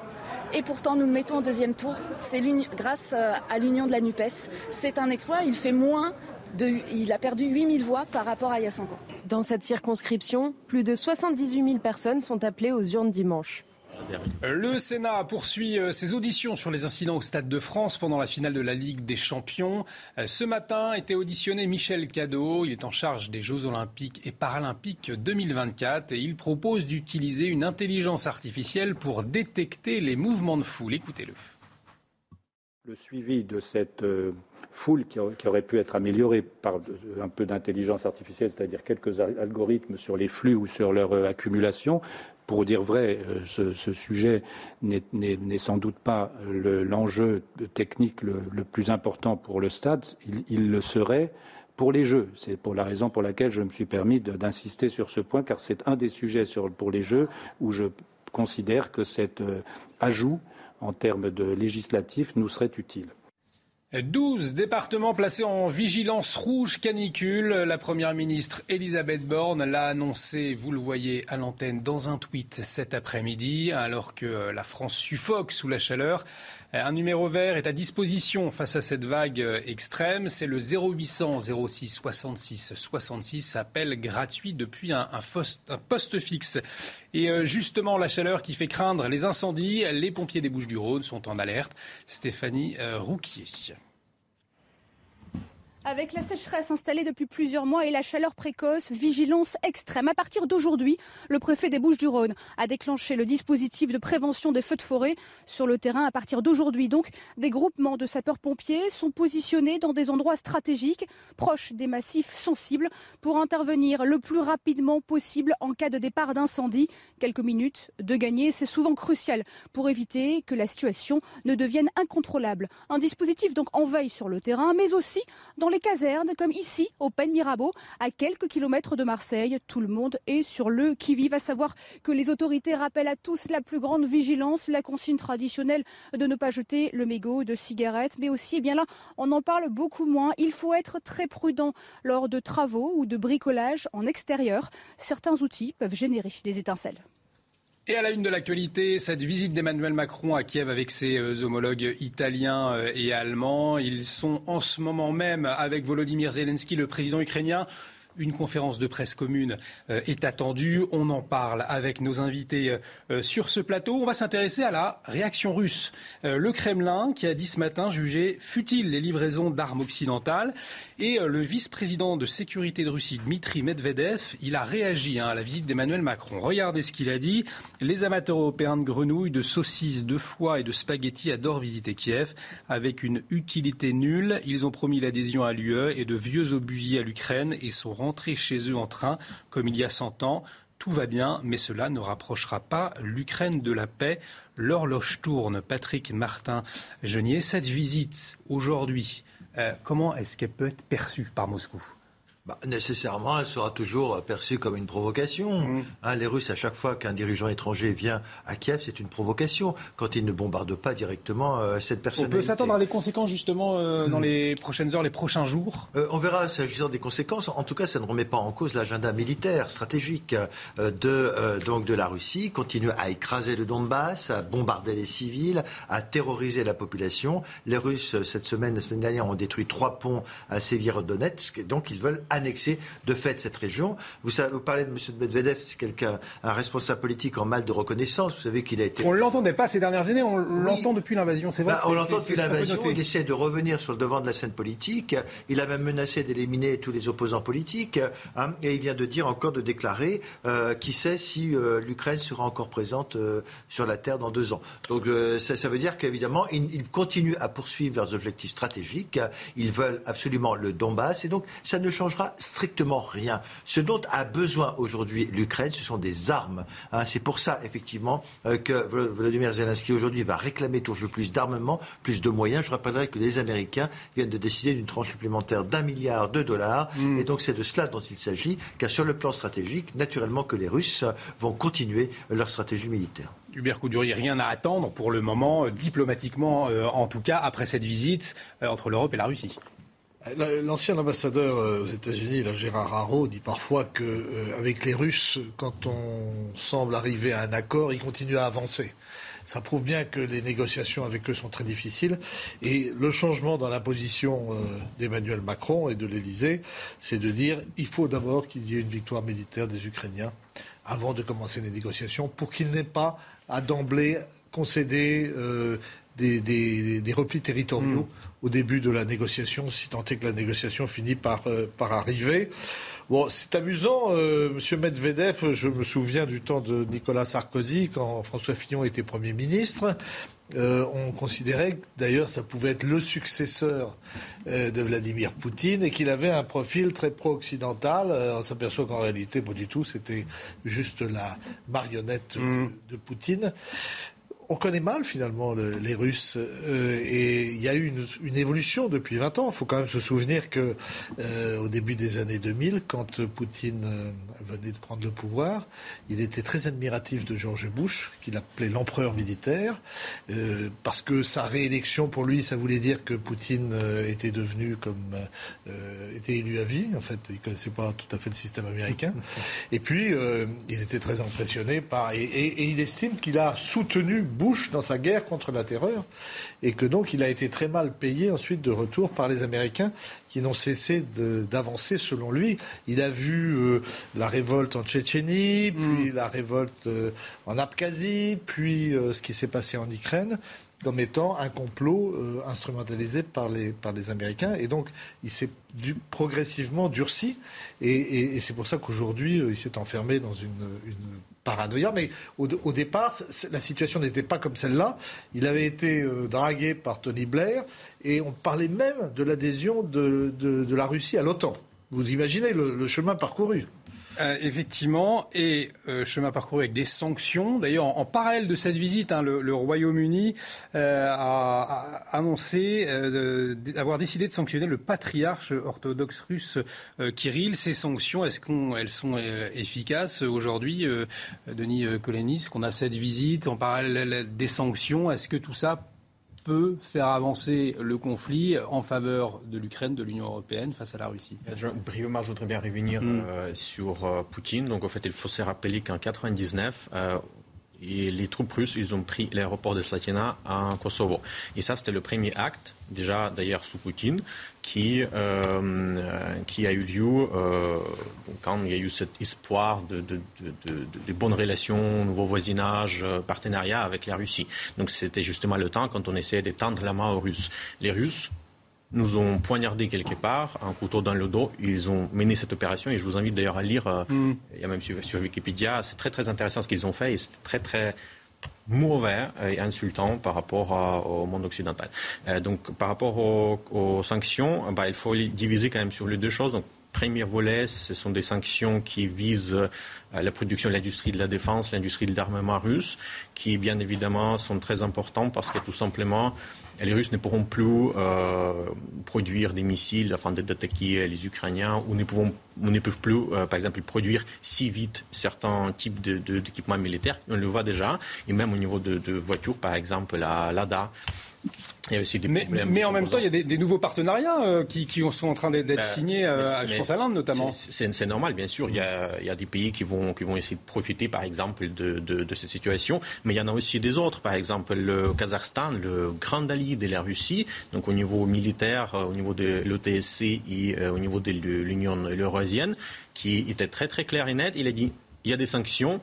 nous le mettons au deuxième tour. C'est grâce euh, à l'union de la NUPES. C'est un exploit. Il fait moins de, il a perdu 8000 voix par rapport à il y a 5 ans. Dans cette circonscription, plus de 78 000 personnes sont appelées aux urnes dimanche. Le Sénat poursuit euh, ses auditions sur les incidents au Stade de France pendant la finale de la Ligue des Champions. Euh, ce matin était auditionné Michel Cadot. Il est en charge des Jeux Olympiques et Paralympiques 2024 et il propose d'utiliser une intelligence artificielle pour détecter les mouvements de foule. Écoutez-le. Le suivi de cette euh, foule qui aurait pu être améliorée par un peu d'intelligence artificielle, c'est-à-dire quelques algorithmes sur les flux ou sur leur accumulation, pour dire vrai, euh, ce, sujet n'est sans doute pas l'enjeu technique le, plus important pour le stade. Il, le serait pour les Jeux. C'est pour la raison pour laquelle je me suis permis d'insister sur ce point, car c'est un des sujets pour les Jeux où je considère que cet euh, ajout en termes de législatif nous serait utile. 12 départements placés en vigilance rouge canicule. La Première ministre Elisabeth Borne l'a annoncé, vous le voyez à l'antenne, dans un tweet cet après-midi, alors que la France suffoque sous la chaleur. Un numéro vert est à disposition face à cette vague extrême. C'est le 0800 06 66 66, appel gratuit depuis un, poste, fixe. Et euh, justement, la chaleur qui fait craindre les incendies, les pompiers des Bouches-du-Rhône sont en alerte. Stéphanie euh, Rouquier. Avec la sécheresse installée depuis plusieurs mois et la chaleur précoce, vigilance extrême. À partir d'aujourd'hui, le préfet des Bouches-du-Rhône a déclenché le dispositif de prévention des feux de forêt sur le terrain. À partir d'aujourd'hui, donc, des groupements de sapeurs-pompiers sont positionnés dans des endroits stratégiques, proches des massifs sensibles, pour intervenir le plus rapidement possible en cas de départ d'incendie. Quelques minutes de gagner, c'est souvent crucial pour éviter que la situation ne devienne incontrôlable. Un dispositif donc en veille sur le terrain, mais aussi dans les casernes, comme ici, au Pen Mirabeau, à quelques kilomètres de Marseille. Tout le monde est sur le qui-vive, à savoir que les autorités rappellent à tous la plus grande vigilance, la consigne traditionnelle de ne pas jeter le mégot de cigarettes, mais aussi, eh bien là, on en parle beaucoup moins. Il faut être très prudent lors de travaux ou de bricolage en extérieur. Certains outils peuvent générer des étincelles. Et à la une de l'actualité, cette visite d'Emmanuel Macron à Kiev avec ses euh, homologues italiens euh, et allemands. Ils sont en ce moment même avec Volodymyr Zelensky, le président ukrainien, une conférence de presse commune euh, est attendue. On en parle avec nos invités euh, euh, sur ce plateau. On va s'intéresser à la réaction russe. le Kremlin qui a dit ce matin juger futile les livraisons d'armes occidentales. Et le vice-président de sécurité de Russie, Dmitri Medvedev, il a réagi hein, à la visite d'Emmanuel Macron. Regardez ce qu'il a dit. Les amateurs européens de grenouilles, de saucisses, de foie et de spaghettis adorent visiter Kiev avec une utilité nulle. Ils ont promis l'adhésion à l'UE et de vieux obusiers à l'Ukraine et sont rentrer chez eux en train comme il y a 100 ans. Tout va bien, mais cela ne rapprochera pas l'Ukraine de la paix. L'horloge tourne. Patrick Martin Genier, cette visite aujourd'hui, euh, comment est-ce qu'elle peut être perçue par Moscou? Bah, nécessairement, elle sera toujours perçue comme une provocation. Mm. Hein, les Russes, à chaque fois qu'un dirigeant étranger vient à Kiev, c'est une provocation. Quand ils ne bordent pas directement euh, cette personne. On peut s'attendre à des conséquences justement euh, dans mm. les prochaines heures, les prochains jours? Euh, on verra s'agissant des conséquences. En tout cas, ça ne remet pas en cause l'agenda militaire, stratégique de donc de la Russie. Continue à écraser le Donbass, à bombarder les civils, à terroriser la population. Les Russes cette semaine, la semaine dernière, ont détruit trois ponts à Severodonetsk. Et donc ils veulent annexer de fait cette région. Vous, savez, vous parlez de M. Medvedev, c'est quelqu'un, un responsable politique en mal de reconnaissance. Vous savez qu'il a été. On ne l'entendait pas ces dernières années, on l'entend depuis l'invasion, c'est vrai. Bah, on l'entend depuis l'invasion, il essaie de revenir sur le devant de la scène politique. Il a même menacé d'éliminer tous les opposants politiques. Hein, et il vient de dire encore, de déclarer, euh, qui sait si euh, l'Ukraine sera encore présente euh, sur la Terre dans deux ans. Donc ça, ça, veut dire qu'évidemment, ils, ils continuent à poursuivre leurs objectifs stratégiques. Ils veulent absolument le Donbass. Et donc, ça ne changera strictement rien. Ce dont a besoin aujourd'hui l'Ukraine, ce sont des armes. Hein. c'est pour ça, effectivement, euh, que Volodymyr Zelensky aujourd'hui va réclamer toujours plus d'armement, plus de moyens. Je rappellerai que les Américains viennent de décider d'une tranche supplémentaire d'un milliard de dollars. Mm. Et donc c'est de cela dont il s'agit, car sur le plan stratégique, naturellement que les Russes vont continuer leur stratégie militaire. Hubert Coudurier, rien à attendre pour le moment, euh, diplomatiquement euh, en tout cas, après cette visite entre l'Europe et la Russie. L'ancien ambassadeur euh, aux États-Unis, Gérard Haro, dit parfois qu'avec euh, les Russes, quand on semble arriver à un accord, ils continuent à avancer. Ça prouve bien que les négociations avec eux sont très difficiles. Et le changement dans la position euh, d'Emmanuel Macron et de l'Élysée, c'est de dire il faut d'abord qu'il y ait une victoire militaire des Ukrainiens avant de commencer les négociations, pour qu'ils n'aient pas à d'emblée concéder des, replis territoriaux hmm. au début de la négociation, si tant est que la négociation finit par, euh, par arriver. Bon, c'est amusant, euh, Monsieur Medvedev, je me souviens du temps de Nicolas Sarkozy, quand François Fillon était Premier ministre. Euh, on considérait d'ailleurs ça pouvait être le successeur de Vladimir Poutine et qu'il avait un profil très pro-occidental. on s'aperçoit qu'en réalité, pas du tout, c'était juste la marionnette hmm. de Poutine on connaît mal finalement les Russes euh, et il y a eu une, évolution depuis 20 ans. Il faut quand même se souvenir que euh, au début des années 2000, quand Poutine euh, venait de prendre le pouvoir, il était très admiratif de George Bush, qu'il appelait l'empereur militaire, parce que sa réélection pour lui, ça voulait dire que Poutine était devenu comme était élu à vie. En fait, il connaissait pas tout à fait le système américain. Et puis, il était très impressionné par et il estime qu'il a soutenu Bush dans sa guerre contre la terreur et que donc il a été très mal payé ensuite de retour par les Américains qui n'ont cessé d'avancer selon lui. Il a vu euh, la révolte en Tchétchénie, puis mm. la révolte euh, en Abkhazie, puis euh, ce qui s'est passé en Ukraine comme étant un complot instrumentalisé par les, par les Américains. Et donc, il s'est du, progressivement durci. Et, c'est pour ça qu'aujourd'hui, il s'est enfermé dans une, paranoïa. Mais au, départ, la situation n'était pas comme celle-là. Il avait été dragué par Tony Blair et on parlait même de l'adhésion de, la Russie à l'OTAN. Vous imaginez le chemin parcouru euh, effectivement, et euh, chemin parcouru avec des sanctions. D'ailleurs, en, parallèle de cette visite, hein, le, Royaume-Uni euh, a, annoncé avoir décidé de sanctionner le patriarche orthodoxe russe Kirill. Ces sanctions, est-ce qu'elles sont efficaces aujourd'hui, Denis Kolenis, qu'on a cette visite en parallèle des sanctions? Est-ce que tout ça peut faire avancer le conflit en faveur de l'Ukraine, de l'Union européenne face à la Russie Brièvement, je voudrais bien revenir mm. euh, sur euh, Poutine. Donc, en fait, il faut se rappeler qu'en 1999, et les troupes russes, ils ont pris l'aéroport de Slatina en Kosovo. Et ça, c'était le premier acte, déjà d'ailleurs sous Poutine, qui, euh, qui a eu lieu euh, quand il y a eu cet espoir de, de, de, de bonnes relations, nouveau voisinage, euh, partenariat avec la Russie. Donc c'était justement le temps quand on essayait d'étendre la main aux Russes. Les Russes nous ont poignardé quelque part, un couteau dans le dos. Ils ont mené cette opération et je vous invite d'ailleurs à lire, euh, mm. il y a même sur, Wikipédia, c'est très très intéressant ce qu'ils ont fait et c'est très très mauvais et insultant par rapport au monde occidental. Euh, donc par rapport aux, sanctions, bah, il faut les diviser quand même sur les deux choses. Donc, premier volet, ce sont des sanctions qui visent euh, la production de l'industrie de la défense, l'industrie de l'armement russe, qui bien évidemment sont très importants parce que tout simplement, les Russes ne pourront plus euh, produire des missiles afin d'attaquer les Ukrainiens ou ne, peuvent plus, euh, par exemple, produire si vite certains types d'équipements militaires. On le voit déjà, et même au niveau de, de voitures, par exemple, la Lada mais, en même temps, il y a des, nouveaux partenariats euh, qui, sont en train d'être bah, signés, euh, je pense à l'Inde notamment. C'est normal, bien sûr. Il y, a, des pays qui vont, qui vont essayer de profiter, par exemple, de, cette situation. Mais il y en a aussi des autres. Par exemple, le Kazakhstan, le grand allié de la Russie, donc au niveau militaire, euh, au niveau de l'OTSC et au niveau de l'Union eurasienne, qui était très très clair et net. Il a dit il y a des sanctions,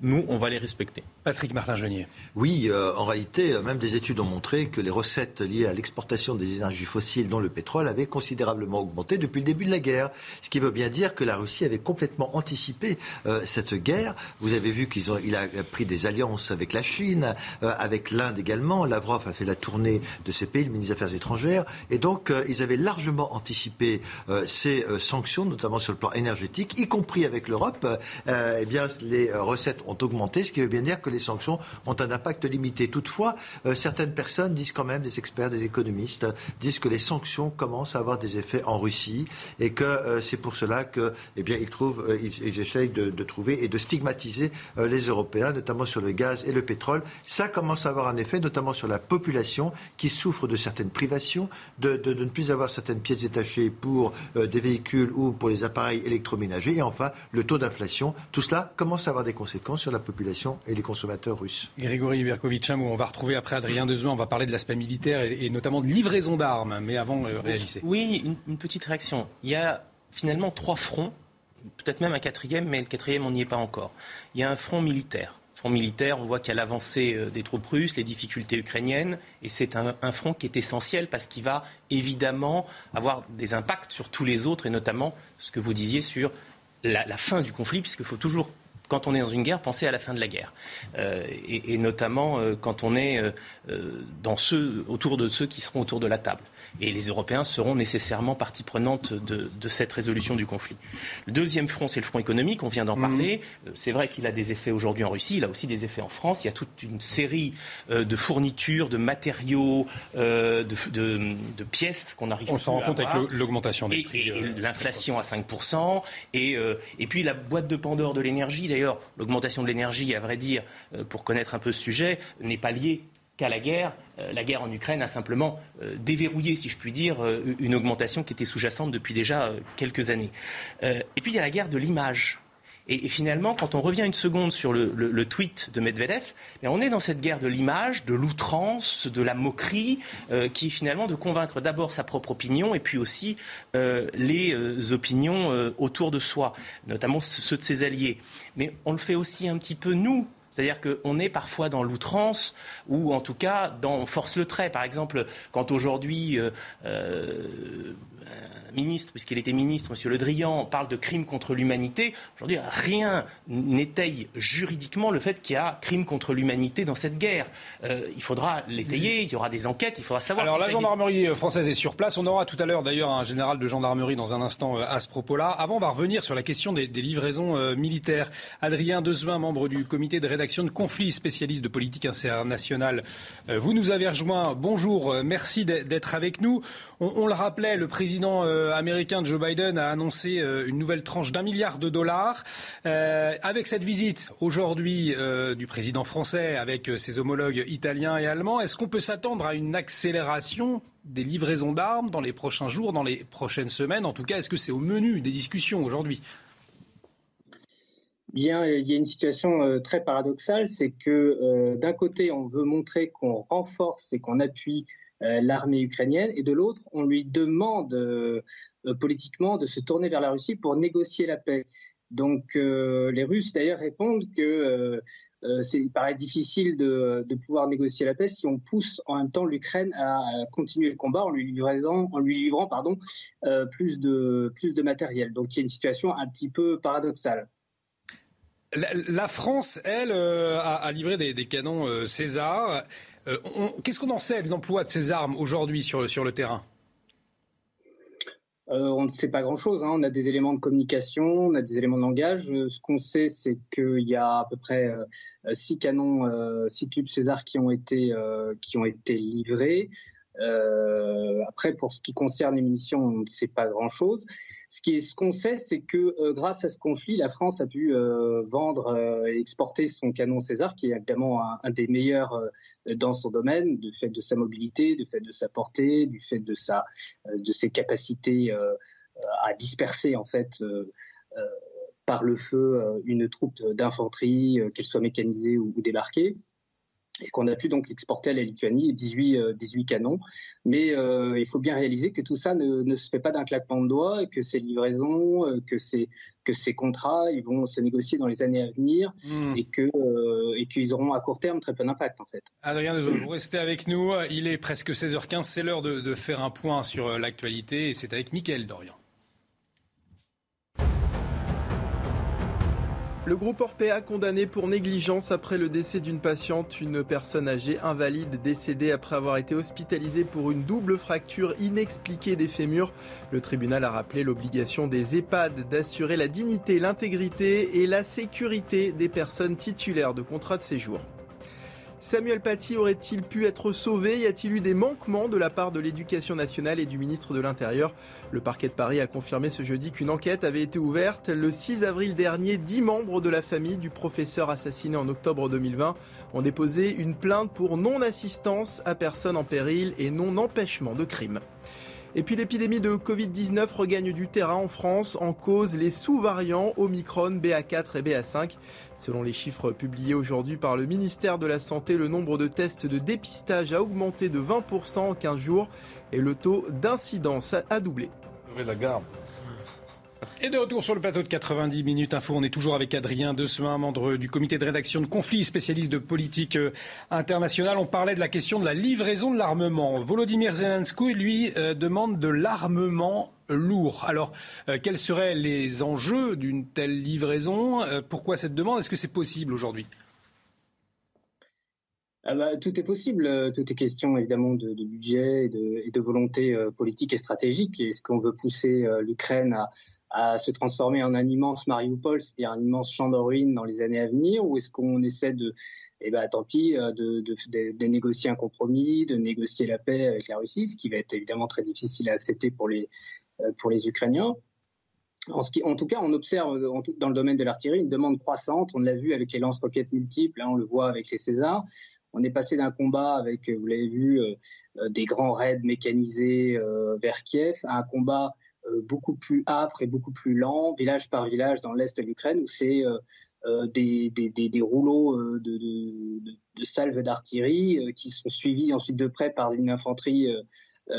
nous, on va les respecter. Patrick Martin-Genier. Oui, euh, en réalité, euh, même des études ont montré que les recettes liées à l'exportation des énergies fossiles, dont le pétrole, avaient considérablement augmenté depuis le début de la guerre. Ce qui veut bien dire que la Russie avait complètement anticipé euh, cette guerre. Vous avez vu qu'il a pris des alliances avec la Chine, avec l'Inde également. Lavrov a fait la tournée de ces pays, le ministre des Affaires étrangères. Et donc, ils avaient largement anticipé ces sanctions, notamment sur le plan énergétique, y compris avec l'Europe. eh bien, les recettes ont augmenté, ce qui veut bien dire que les sanctions ont un impact limité. Toutefois, euh, certaines personnes disent quand même, des experts, des économistes, disent que les sanctions commencent à avoir des effets en Russie et que euh, c'est pour cela que, eh trouvent, euh, ils, essayent de, trouver et de stigmatiser les Européens, notamment sur le gaz et le pétrole. Ça commence à avoir un effet, notamment sur la population qui souffre de certaines privations, de ne plus avoir certaines pièces détachées pour des véhicules ou pour les appareils électroménagers. Et enfin, le taux d'inflation. Tout cela commence à avoir des conséquences sur la population et les consommateurs consommateurs russes. Grégory Berkovitch, on va retrouver après Adrien Dezouin, on va parler de l'aspect militaire et, notamment de livraison d'armes. Mais avant, euh, réagissez. Oui, une, petite réaction. Il y a finalement trois fronts, peut-être même un quatrième, mais le quatrième, on n'y est pas encore. Il y a un front militaire front militaire, on voit qu'il y a l'avancée euh, des troupes russes, les difficultés ukrainiennes, et c'est un, front qui est essentiel parce qu'il va évidemment avoir des impacts sur tous les autres, et notamment ce que vous disiez sur la, la fin du conflit, puisqu'il faut toujours quand on est dans une guerre, pensez à la fin de la guerre. Euh, et, notamment euh, quand on est euh, dans ceux, autour de ceux qui seront autour de la table et les Européens seront nécessairement partie prenante de, cette résolution du conflit. Le deuxième front, c'est le front économique, on vient d'en mhm. parler. Euh, c'est vrai qu'il a des effets aujourd'hui en Russie, il a aussi des effets en France. Il y a toute une série euh, de fournitures, de matériaux, euh, de, pièces qu'on arrive On s'en rend compte avec l'augmentation des et, prix. Et, l'inflation à 5%, et, et puis la boîte de Pandore de l'énergie, d'ailleurs, l'augmentation de l'énergie, à vrai dire, pour connaître un peu ce sujet, n'est pas liée qu'à la guerre. Euh, la guerre en Ukraine a simplement euh, déverrouillé, si je puis dire, euh, une augmentation qui était sous-jacente depuis déjà quelques années. et puis il y a la guerre de l'image. Et, finalement, quand on revient une seconde sur le, tweet de Medvedev, on est dans cette guerre de l'image, de l'outrance, de la moquerie, qui est finalement de convaincre d'abord sa propre opinion et puis aussi les opinions autour de soi, notamment ceux de ses alliés. Mais on le fait aussi un petit peu nous, c'est-à-dire qu'on est parfois dans l'outrance ou en tout cas dans, force le trait. Par exemple, quand aujourd'hui euh, euh, ministre, puisqu'il était ministre, M. Le Drian, parle de crimes contre l'humanité. Aujourd'hui, rien n'étaye juridiquement le fait qu'il y a crime contre l'humanité dans cette guerre. Euh, il faudra l'étayer, il y aura des enquêtes, il faudra savoir. Alors la gendarmerie française est sur place. On aura tout à l'heure d'ailleurs un général de gendarmerie dans un instant à ce propos-là. Avant, on va revenir sur la question des, livraisons militaires. Adrien Dezvin, membre du comité de rédaction de conflits, spécialiste de politique internationale. vous nous avez rejoint. Bonjour, merci d'être avec nous. On, le rappelait, le président euh, américain Joe Biden a annoncé euh, une nouvelle tranche d'un milliard de dollars. Euh, avec cette visite aujourd'hui du président français avec ses homologues italiens et allemands, est-ce qu'on peut s'attendre à une accélération des livraisons d'armes dans les prochains jours, dans les prochaines semaines? En tout cas, est-ce que c'est au menu des discussions aujourd'hui? Bien, il y a une situation très paradoxale, c'est que d'un côté, on veut montrer qu'on renforce et qu'on appuie l'armée ukrainienne, et de l'autre, on lui demande euh, euh, politiquement de se tourner vers la Russie pour négocier la paix. Donc les Russes d'ailleurs répondent que il paraît difficile de, pouvoir négocier la paix si on pousse en même temps l'Ukraine à, continuer le combat en lui livrant, en lui livrant pardon, plus, de, plus de matériel. Donc il y a une situation un petit peu paradoxale. La, France, elle, a, livré des canons César. Euh, qu'est-ce qu'on en sait de l'emploi de ces armes aujourd'hui sur, le terrain? Euh, on ne sait pas grand-chose. Hein. On a des éléments de communication, on a des éléments de langage. Euh, ce qu'on sait, c'est qu'il y a à peu près six canons, six tubes César qui ont été, qui ont été livrés. Euh, après, pour ce qui concerne les munitions, on ne sait pas grand-chose. Ce qu'on sait, c'est que euh, grâce à ce conflit, la France a pu euh, vendre et exporter son canon César, qui est évidemment un, des meilleurs dans son domaine, du fait de sa mobilité, du fait de sa portée, du fait de ses capacités à disperser en fait. par le feu, une troupe d'infanterie, qu'elle soit mécanisée ou débarquée et qu'on a pu donc exporter à la Lituanie 18, 18 euh, canons. Mais euh, il faut bien réaliser que tout ça ne, se fait pas d'un claquement de doigts, et que ces livraisons, euh, que, ces, que ces contrats, ils vont se négocier dans les années à venir hmm. et que et qu'ils auront à court terme très peu d'impact en fait. Adrien vous restez avec nous. Il est presque 16h15, c'est l'heure de, de, faire un point sur l'actualité et c'est avec Mickaël Dorian. Le groupe Orpea condamné pour négligence après le décès d'une patiente, une personne âgée invalide décédée après avoir été hospitalisée pour une double fracture inexpliquée des fémurs. Le tribunal a rappelé l'obligation des EHPAD d'assurer la dignité, l'intégrité et la sécurité des personnes titulaires de contrats de séjour. Samuel Paty aurait-il pu être sauvé? Y a-t-il eu des manquements de la part de l'éducation nationale et du ministre de l'Intérieur? Le parquet de Paris a confirmé ce jeudi qu'une enquête avait été ouverte. Le 6 avril dernier, dix membres de la famille du professeur assassiné en octobre 2020 ont déposé une plainte pour non-assistance à personne en péril et non-empêchement de crime. Et puis l'épidémie de Covid-19 regagne du terrain en France en cause les sous-variants Omicron, BA4 et BA5. Selon les chiffres publiés aujourd'hui par le ministère de la Santé, le nombre de tests de dépistage a augmenté de 20% en 15 jours et le taux d'incidence a doublé. Et de retour sur le plateau de 90 minutes info, on est toujours avec Adrien Dessemain, membre du comité de rédaction de conflits, spécialiste de politique euh, internationale. On parlait de la question de la livraison de l'armement. Volodymyr Zelensky, lui, euh, demande de l'armement lourd. Alors, euh, quels seraient les enjeux d'une telle livraison? Pourquoi cette demande? Est-ce que c'est possible aujourd'hui? Ah bah, tout est possible. Tout est question évidemment de, budget et de, volonté politique et stratégique. Est-ce qu'on veut pousser l'Ukraine à, à se transformer en un immense Mariupol, c'est-à-dire un immense champ de ruines dans les années à venir, ou est-ce qu'on essaie de, eh ben tant pis, euh, de, négocier un compromis, de négocier la paix avec la Russie, ce qui va être évidemment très difficile à accepter pour les, euh, pour les Ukrainiens. En, tout cas, on observe dans le domaine de l'artillerie une demande croissante. On l'a vu avec les lance-roquettes multiples, hein, on le voit avec les Césars. On est passé d'un combat avec, vous l'avez vu, euh, des grands raids mécanisés vers Kiev à un combat euh, beaucoup plus âpre et beaucoup plus lent, village par village dans l'est de l'Ukraine, où c'est euh, euh, des, rouleaux de, salves d'artillerie qui sont suivis ensuite de près par une infanterie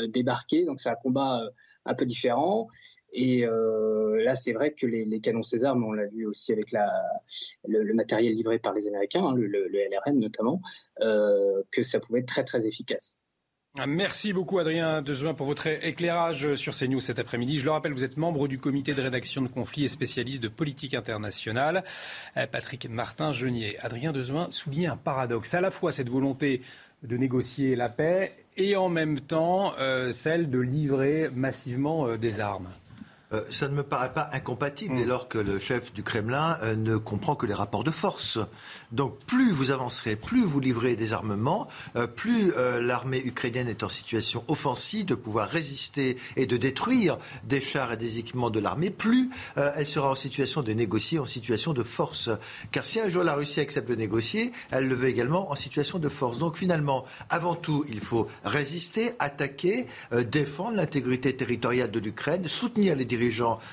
débarquée. Donc c'est un combat un peu différent. Et là, c'est vrai que les, canons César, mais on l'a vu aussi avec le, matériel livré par les Américains, hein, le, le, LRN notamment, que ça pouvait être très très efficace. Merci beaucoup Adrien Dejoin pour votre éclairage sur CNews cet après-midi. Je le rappelle, vous êtes membre du comité de rédaction de conflits et spécialiste de politique internationale. Euh, Patrick Martin-Genier, Adrien Dejoin souligne un paradoxe. À la fois cette volonté de négocier la paix et en même temps euh, celle de livrer massivement euh, des armes. Euh, ça ne me paraît pas incompatible dès mm. lors que le chef du Kremlin euh, ne comprend que les rapports de force. Donc plus vous avancerez, plus vous livrez des armements, euh, plus l'armée ukrainienne est en situation offensive de pouvoir résister et de détruire des chars et des équipements de l'armée, plus elle sera en situation de négocier, en situation de force. Car si un jour la Russie accepte de négocier, elle le veut également en situation de force. Donc finalement, avant tout, il faut résister, attaquer, défendre l'intégrité territoriale de l'Ukraine, soutenir les dirigeants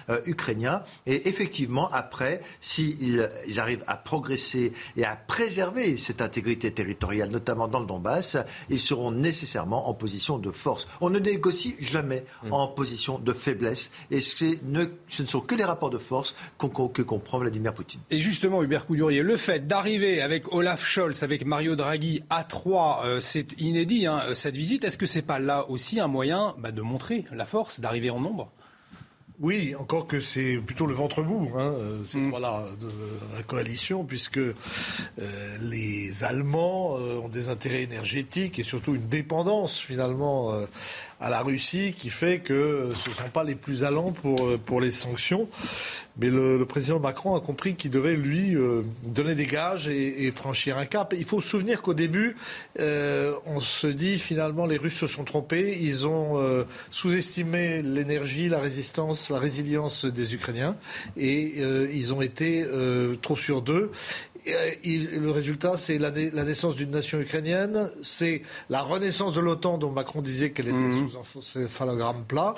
euh, ukrainiens. Et effectivement, après, s'ils arrivent à progresser et à préserver cette intégrité territoriale, notamment dans le Donbass, ils seront nécessairement en position de force. On ne négocie jamais mm. en position de faiblesse. Et ne, ce ne sont que les rapports de force que comprend Vladimir Poutine. Et justement, Hubert Coudurier, le fait d'arriver avec Olaf Scholz, avec Mario Draghi à Troyes, euh, c'est inédit, hein, cette visite. Est-ce que c'est pas là aussi un moyen bah, de montrer la force, d'arriver en nombre? Oui, encore que c'est plutôt le ventre mou, hein, ces mm. trois-là, de la coalition, puisque euh, les Allemands euh, ont des intérêts énergétiques et surtout une dépendance finalement euh, à la Russie qui fait que ce ne sont pas les plus allants pour, pour les sanctions. Mais le, président Macron a compris qu'il devait, lui, euh, donner des gages et, franchir un cap. Il faut se souvenir qu'au début, euh, on se dit finalement les Russes se sont trompés. Ils ont euh, sous-estimé l'énergie, la résistance, la résilience des Ukrainiens. Et ils ont été trop sûrs d'eux. le résultat, c'est la, naissance d'une nation ukrainienne, c'est la renaissance de l'OTAN dont Macron disait qu'elle était mmh. sous un phallogramme plat,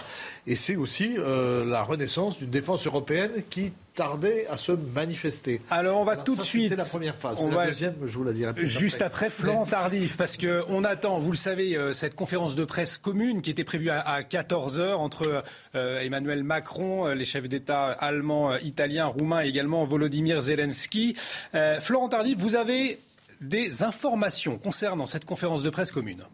et c'est aussi la renaissance d'une défense européenne qui tardait à se manifester. Alors on va tout de suite. C'était la première phase. On la deuxième, je vous la dirai plus Juste après, Florent Tardif, parce qu'on attend, vous le savez, euh, cette conférence de presse commune qui était prévue à, 14 h entre euh, Emmanuel Macron, euh, les chefs d'État allemands, italiens, roumains et également Volodymyr Zelensky. Florent Tardif, vous avez des informations concernant cette conférence de presse commune.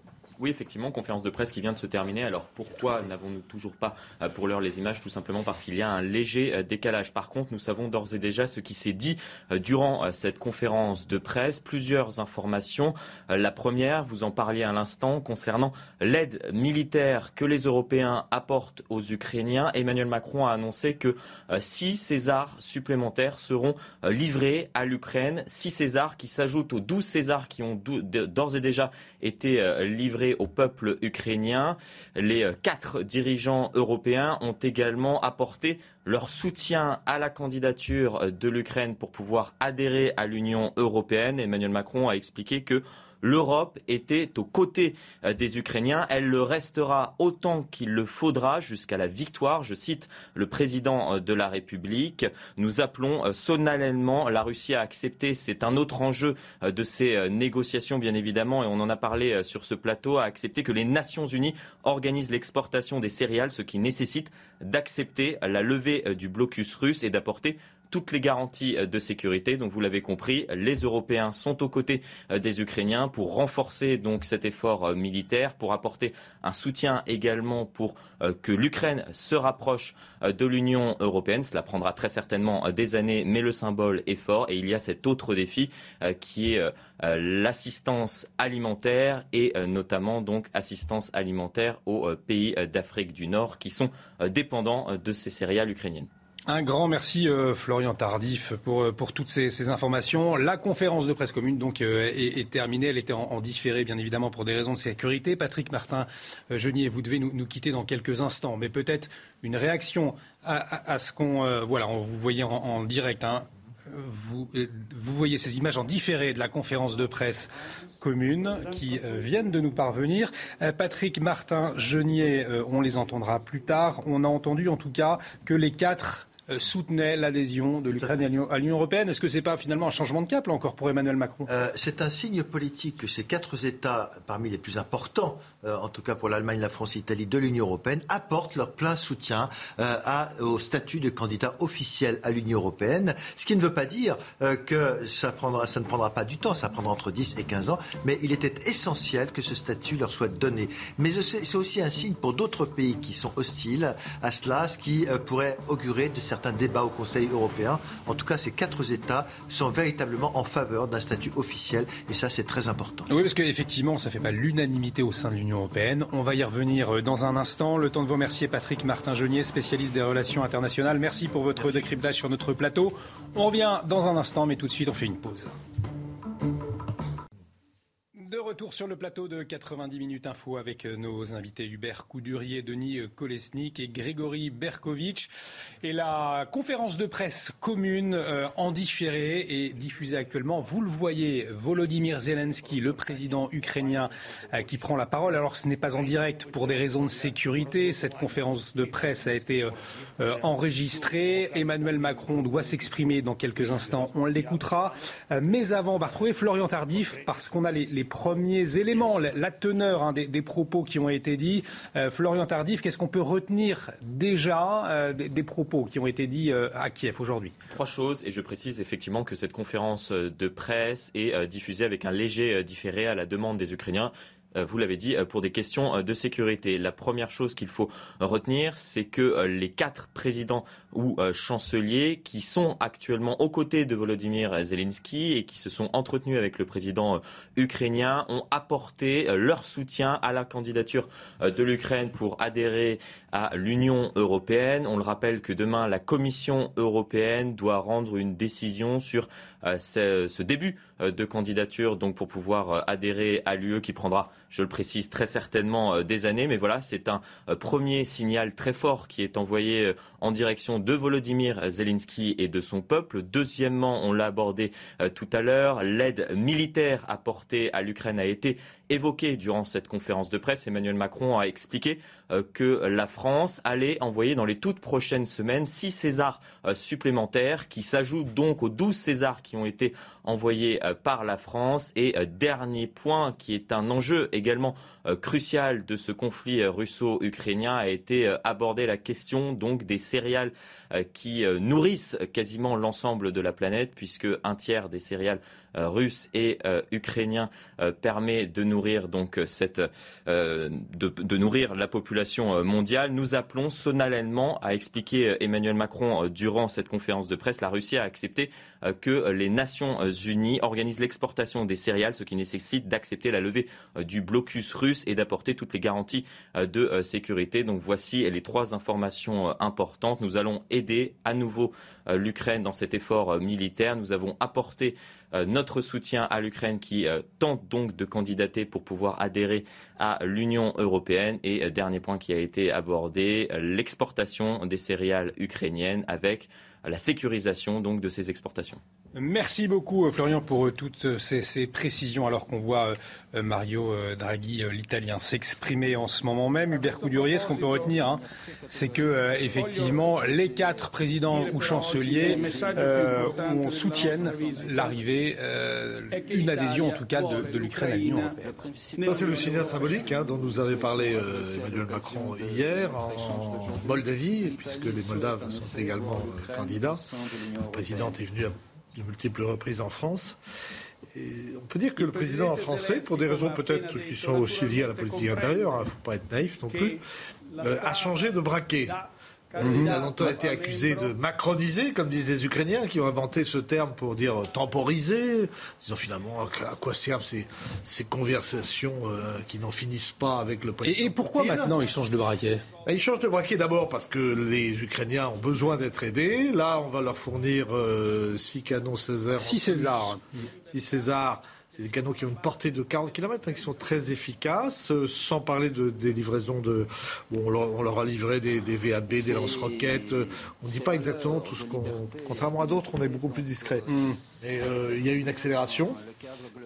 Oui, effectivement, conférence de presse qui vient de se terminer. Alors pourquoi n'avons-nous toujours pas euh, pour l'heure les images? Tout simplement parce qu'il y a un léger euh, décalage. Par contre, nous savons d'ores et déjà ce qui s'est dit euh, durant cette conférence de presse. Plusieurs informations. La première, vous en parliez à l'instant, concernant l'aide militaire que les Européens apportent aux Ukrainiens. Emmanuel Macron a annoncé que six Césars supplémentaires seront livrés à l'Ukraine. Six Césars qui s'ajoutent aux douze Césars qui ont d'ores et déjà été livrés au peuple ukrainien. Les euh, quatre dirigeants européens ont également apporté leur soutien à la candidature euh, de l'Ukraine pour pouvoir adhérer à l'Union européenne. Emmanuel Macron a expliqué que L'Europe était aux côtés euh, des Ukrainiens. Elle le restera autant qu'il le faudra jusqu'à la victoire. Je cite le président euh, de la République. Nous appelons euh, solennellement la Russie à accepter, c'est un autre enjeu de ces négociations bien évidemment, et on en a parlé sur ce plateau, à accepter que les Nations Unies organisent l'exportation des céréales, ce qui nécessite d'accepter la levée du blocus russe et d'apporter toutes les garanties euh, de sécurité. Donc vous l'avez compris, les Européens sont aux côtés euh, des Ukrainiens pour renforcer donc cet effort euh, militaire, pour apporter un soutien également pour que l'Ukraine se rapproche de l'Union européenne. Cela prendra très certainement des années, mais le symbole est fort. Et il y a cet autre défi qui est l'assistance alimentaire et notamment donc assistance alimentaire aux pays d'Afrique du Nord qui sont dépendants de ces céréales ukrainiennes. Un grand merci euh, Florian Tardif pour, euh, pour toutes ces, informations. La conférence de presse commune donc euh, est, terminée. Elle était en, différé bien évidemment pour des raisons de sécurité. Patrick Martin Genier, vous devez nous, quitter dans quelques instants, mais peut-être une réaction à, ce qu'on voilà, vous voyez en, direct. Hein. Vous, voyez ces images en différé de la conférence de presse commune qui viennent de nous parvenir. Patrick Martin Genier, on les entendra plus tard. On a entendu en tout cas que les quatre soutenait l'adhésion de l'Ukraine à l'Union européenne. Est-ce que ce n'est pas finalement un changement de cap, là encore, pour Emmanuel Macron? C'est un signe politique que ces quatre États, parmi les plus importants, en tout cas pour l'Allemagne, la France, l'Italie, de l'Union européenne, apportent leur plein soutien au statut de candidat officiel à l'Union européenne. Ce qui ne veut pas dire que ça, ça ne prendra pas du temps, ça prendra entre 10 et 15 ans, mais il était essentiel que ce statut leur soit donné. Mais c'est aussi un signe pour d'autres pays qui sont hostiles à cela, ce qui euh, pourrait augurer de certains débats au Conseil européen. En tout cas, ces quatre États sont véritablement en faveur d'un statut officiel, et ça, c'est très important. Oui, parce qu'effectivement, ça ne fait pas l'unanimité au sein de l'Union européenne. On va y revenir euh, dans un instant. Le temps de vous remercier, Patrick Martin-Genier, spécialiste des relations internationales. Merci pour votre décryptage sur notre plateau. On revient dans un instant, mais tout de suite, on fait une pause. Sur le plateau de 90 minutes info avec euh, nos invités Hubert Coudurier, Denis euh, Kolesnik et Grégory Berkovitch. Et la conférence de presse commune euh, en différé est diffusée actuellement. Vous le voyez, Volodymyr Zelensky, le président ukrainien, qui prend la parole. Alors ce n'est pas en direct pour des raisons de sécurité. Cette conférence de presse a été enregistrée. Emmanuel Macron doit s'exprimer dans quelques instants. On l'écoutera. Mais avant, on va retrouver Florian Tardif parce qu'on a les premiers éléments, la teneur hein, des, propos qui ont été dits. Euh, Florian Tardif, qu'est-ce qu'on peut retenir déjà euh, des, propos qui ont été dits euh, à Kiev aujourd'hui? Trois choses, et je précise effectivement que cette conférence de presse est diffusée avec un léger différé à la demande des Ukrainiens. Euh, vous l'avez dit, euh, pour des questions euh, de sécurité. La première chose qu'il faut retenir, c'est que les quatre présidents ou chanceliers qui sont actuellement aux côtés de Volodymyr Zelensky et qui se sont entretenus avec le président ukrainien ont apporté leur soutien à la candidature de l'Ukraine pour adhérer à l'Union européenne. On le rappelle que demain, la Commission européenne doit rendre une décision sur ce, début de candidature donc pour pouvoir adhérer à l'UE qui prendra je le précise très certainement euh, des années, mais voilà, c'est un euh, premier signal très fort qui est envoyé euh, en direction de Volodymyr Zelensky et de son peuple. Deuxièmement, on l'a abordé tout à l'heure, l'aide militaire apportée à l'Ukraine a été évoquée durant cette conférence de presse. Emmanuel Macron a expliqué que la France allait envoyer dans les toutes prochaines semaines six Césars supplémentaires qui s'ajoutent donc aux 12 Césars qui ont été envoyés par la France. Et dernier point qui est un enjeu euh, crucial de ce conflit euh, russo-ukrainien a été euh, abordé. La question donc des céréales qui nourrissent quasiment l'ensemble de la planète puisque un tiers des céréales russes et ukrainiens permet de nourrir donc cette de, nourrir la population mondiale. Nous appelons solennellement à expliquer Emmanuel Macron durant cette conférence de presse. La Russie a accepté que les Nations Unies organisent l'exportation des céréales, ce qui nécessite d'accepter la levée du blocus russe et d'apporter toutes les garanties euh, de euh, sécurité. Donc voici les trois informations euh, importantes. Nous allons aider à nouveau l'Ukraine dans cet effort militaire. Nous avons apporté notre soutien à l'Ukraine qui tente donc de candidater pour pouvoir adhérer à l'Union européenne. Et dernier point qui a été abordé, l'exportation des céréales ukrainiennes avec la sécurisation donc de ces exportations. Merci beaucoup Florian pour toutes ces, précisions alors qu'on voit Mario Draghi, l'italien, s'exprimer en ce moment même. Hubert Coudurier, ce qu'on peut retenir, hein, c'est que effectivement les quatre présidents ou chanceliers euh, soutiennent l'arrivée, une adhésion en tout cas de, l'Ukraine à l'Union européenne. Ça c'est le signal symbolique hein, dont nous avait parlé Emmanuel Macron hier en, Moldavie, puisque les Moldaves sont également candidats. La présidente est venue à de multiples reprises en France. Et on peut dire que le président français, pour des raisons peut-être qui sont aussi liées à la politique intérieure, il hein, ne faut pas être naïf non plus, euh, a changé de braquet. Il a longtemps été accusé de macroniser, comme disent les Ukrainiens, qui ont inventé ce terme pour dire temporiser. Disant finalement à quoi servent ces, ces conversations euh, qui n'en finissent pas avec le président. Et, pourquoi maintenant il change de braquet? Ben, Il change de braquet d'abord parce que les Ukrainiens ont besoin d'être aidés. Là, on va leur fournir euh, six canons César. Six Césars. Six Césars c'est des canons qui ont une portée de 40 km, hein, qui sont très efficaces, euh, sans parler de, des livraisons de... on, leur, a livré des, VAB, des lance-roquettes. Euh, on ne dit pas exactement tout ce qu'on... Contrairement à d'autres, on est beaucoup plus discret. Mm. Et euh, il y a une accélération.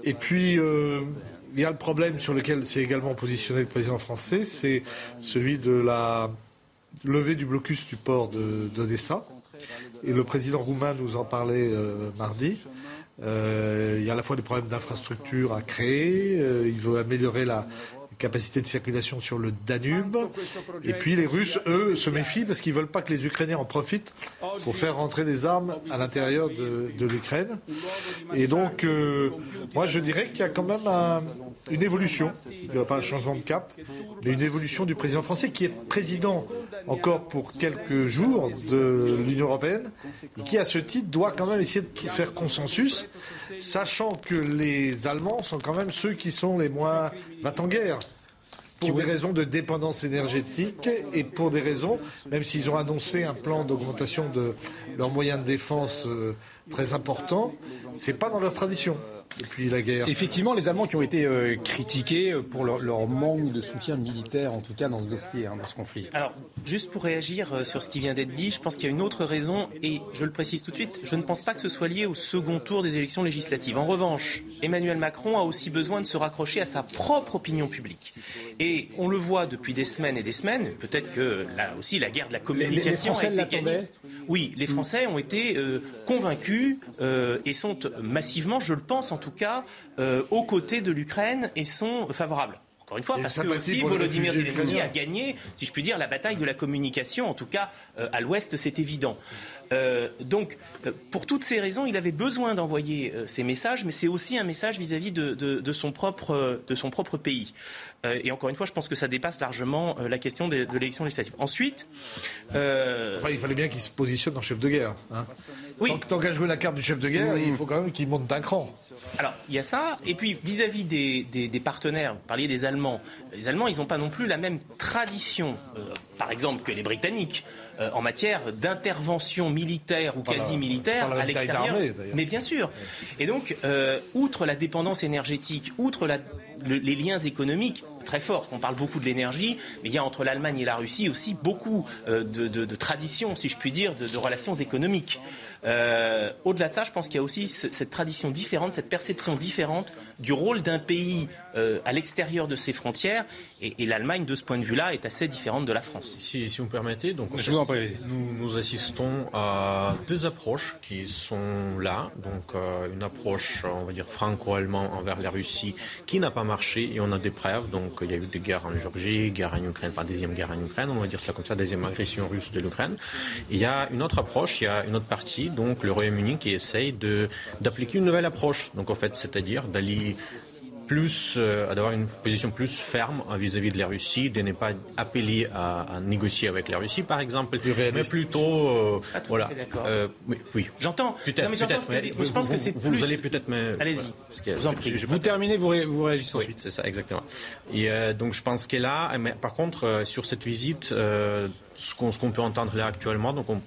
Et puis, il y a le problème sur lequel s'est également positionné le président français, c'est celui de la levée du blocus du port d'Odessa. Et le président roumain nous en parlait mardi. Il y a à la fois des problèmes d'infrastructure à créer. il veut améliorer la, capacité de circulation sur le Danube. Et puis les Russes, eux, se méfient parce qu'ils ne veulent pas que les Ukrainiens en profitent pour faire rentrer des armes à l'intérieur de, l'Ukraine. Et donc, euh, moi, je dirais qu'il y a quand même une évolution. Pas un changement de cap, mais une évolution du président français qui est président encore pour quelques jours de l'Union européenne et qui, à ce titre, doit quand même essayer de faire consensus, sachant que les Allemands sont quand même ceux qui sont les moins va en guerre pour des raisons de dépendance énergétique et pour des raisons, même s'ils ont annoncé un plan d'augmentation de leurs moyens de défense euh, très important, c'est pas dans leur tradition depuis la guerre. Effectivement, les Allemands qui ont été euh, critiqués pour leur, manque de soutien militaire, en tout cas dans ce dossier, hein, dans ce conflit. Alors, juste pour réagir euh, sur ce qui vient d'être dit, je pense qu'il y a une autre raison, et je le précise tout de suite, je ne pense pas que ce soit lié au second tour des élections législatives. En revanche, Emmanuel Macron a aussi besoin de se raccrocher à sa propre opinion publique. Et on le voit depuis des semaines et des semaines, peut-être que là aussi la guerre de la communication a été gagnée. Oui, les Français ont été euh, convaincus et sont massivement, je le pense en tout cas, euh, aux côtés de l'Ukraine et sont favorables. Encore une fois, parce que aussi Volodymyr Zelensky a gagné, si je puis dire, la bataille de la communication. En tout cas, euh, à l'Ouest, c'est évident. Euh, donc, pour toutes ces raisons, il avait besoin d'envoyer ces messages, mais c'est aussi un message vis-à-vis de, son propre, de son propre pays. Euh, et encore une fois, je pense que ça dépasse largement euh, la question de, l'élection législative. Ensuite, euh, il fallait bien qu'il se positionne en chef de guerre. Hein. Oui. Tant, qu'à jouer la carte du chef de guerre, il faut quand même qu'il monte d'un cran. Alors, il y a ça. Et puis, vis-à-vis des, partenaires, vous parliez des Allemands. Les Allemands, ils n'ont pas non plus la même tradition, par exemple, que les Britanniques. en matière d'intervention militaire ou quasi militaire à l'extérieur. Mais bien sûr. Et donc, outre la dépendance énergétique, outre la les liens économiques très forts. On parle beaucoup de l'énergie, mais il y a entre l'Allemagne et la Russie aussi beaucoup euh, de, traditions, si je puis dire, de, relations économiques. Euh, au-delà de ça, je pense qu'il y a aussi cette tradition différente, cette perception différente du rôle d'un pays euh, à l'extérieur de ses frontières. Et, l'Allemagne, de ce point de vue-là, est assez différente de la France. Si, si vous me permettez, donc, Nous, nous assistons à deux approches qui sont là. Donc, une approche, on va dire, franco-allemande envers la Russie qui n'a pas marché et on a des preuves. Donc, il y a eu des guerres en Géorgie, guerre en Ukraine, enfin deuxième guerre en Ukraine, on va dire cela comme ça, deuxième agression russe de l'Ukraine. Il y a une autre approche, il y a une autre partie, donc le Royaume-Uni qui essaye d'appliquer une nouvelle approche. Donc en fait, c'est-à-dire d'aller plus, euh, d'avoir une position plus ferme vis-à-vis de la Russie, de ne pas appeler à, négocier avec la Russie, par exemple, mais plutôt, euh, voilà. Euh, oui, J'entends. Peut-être. je pense que c'est plus. Vous allez peut-être me. Allez-y. vous en prie. vous terminez, vous, vous réagissez ensuite. C'est ça, exactement. Et donc je pense qu'elle a. Mais par contre, sur cette visite ce qu'on peut entendre là actuellement, donc on,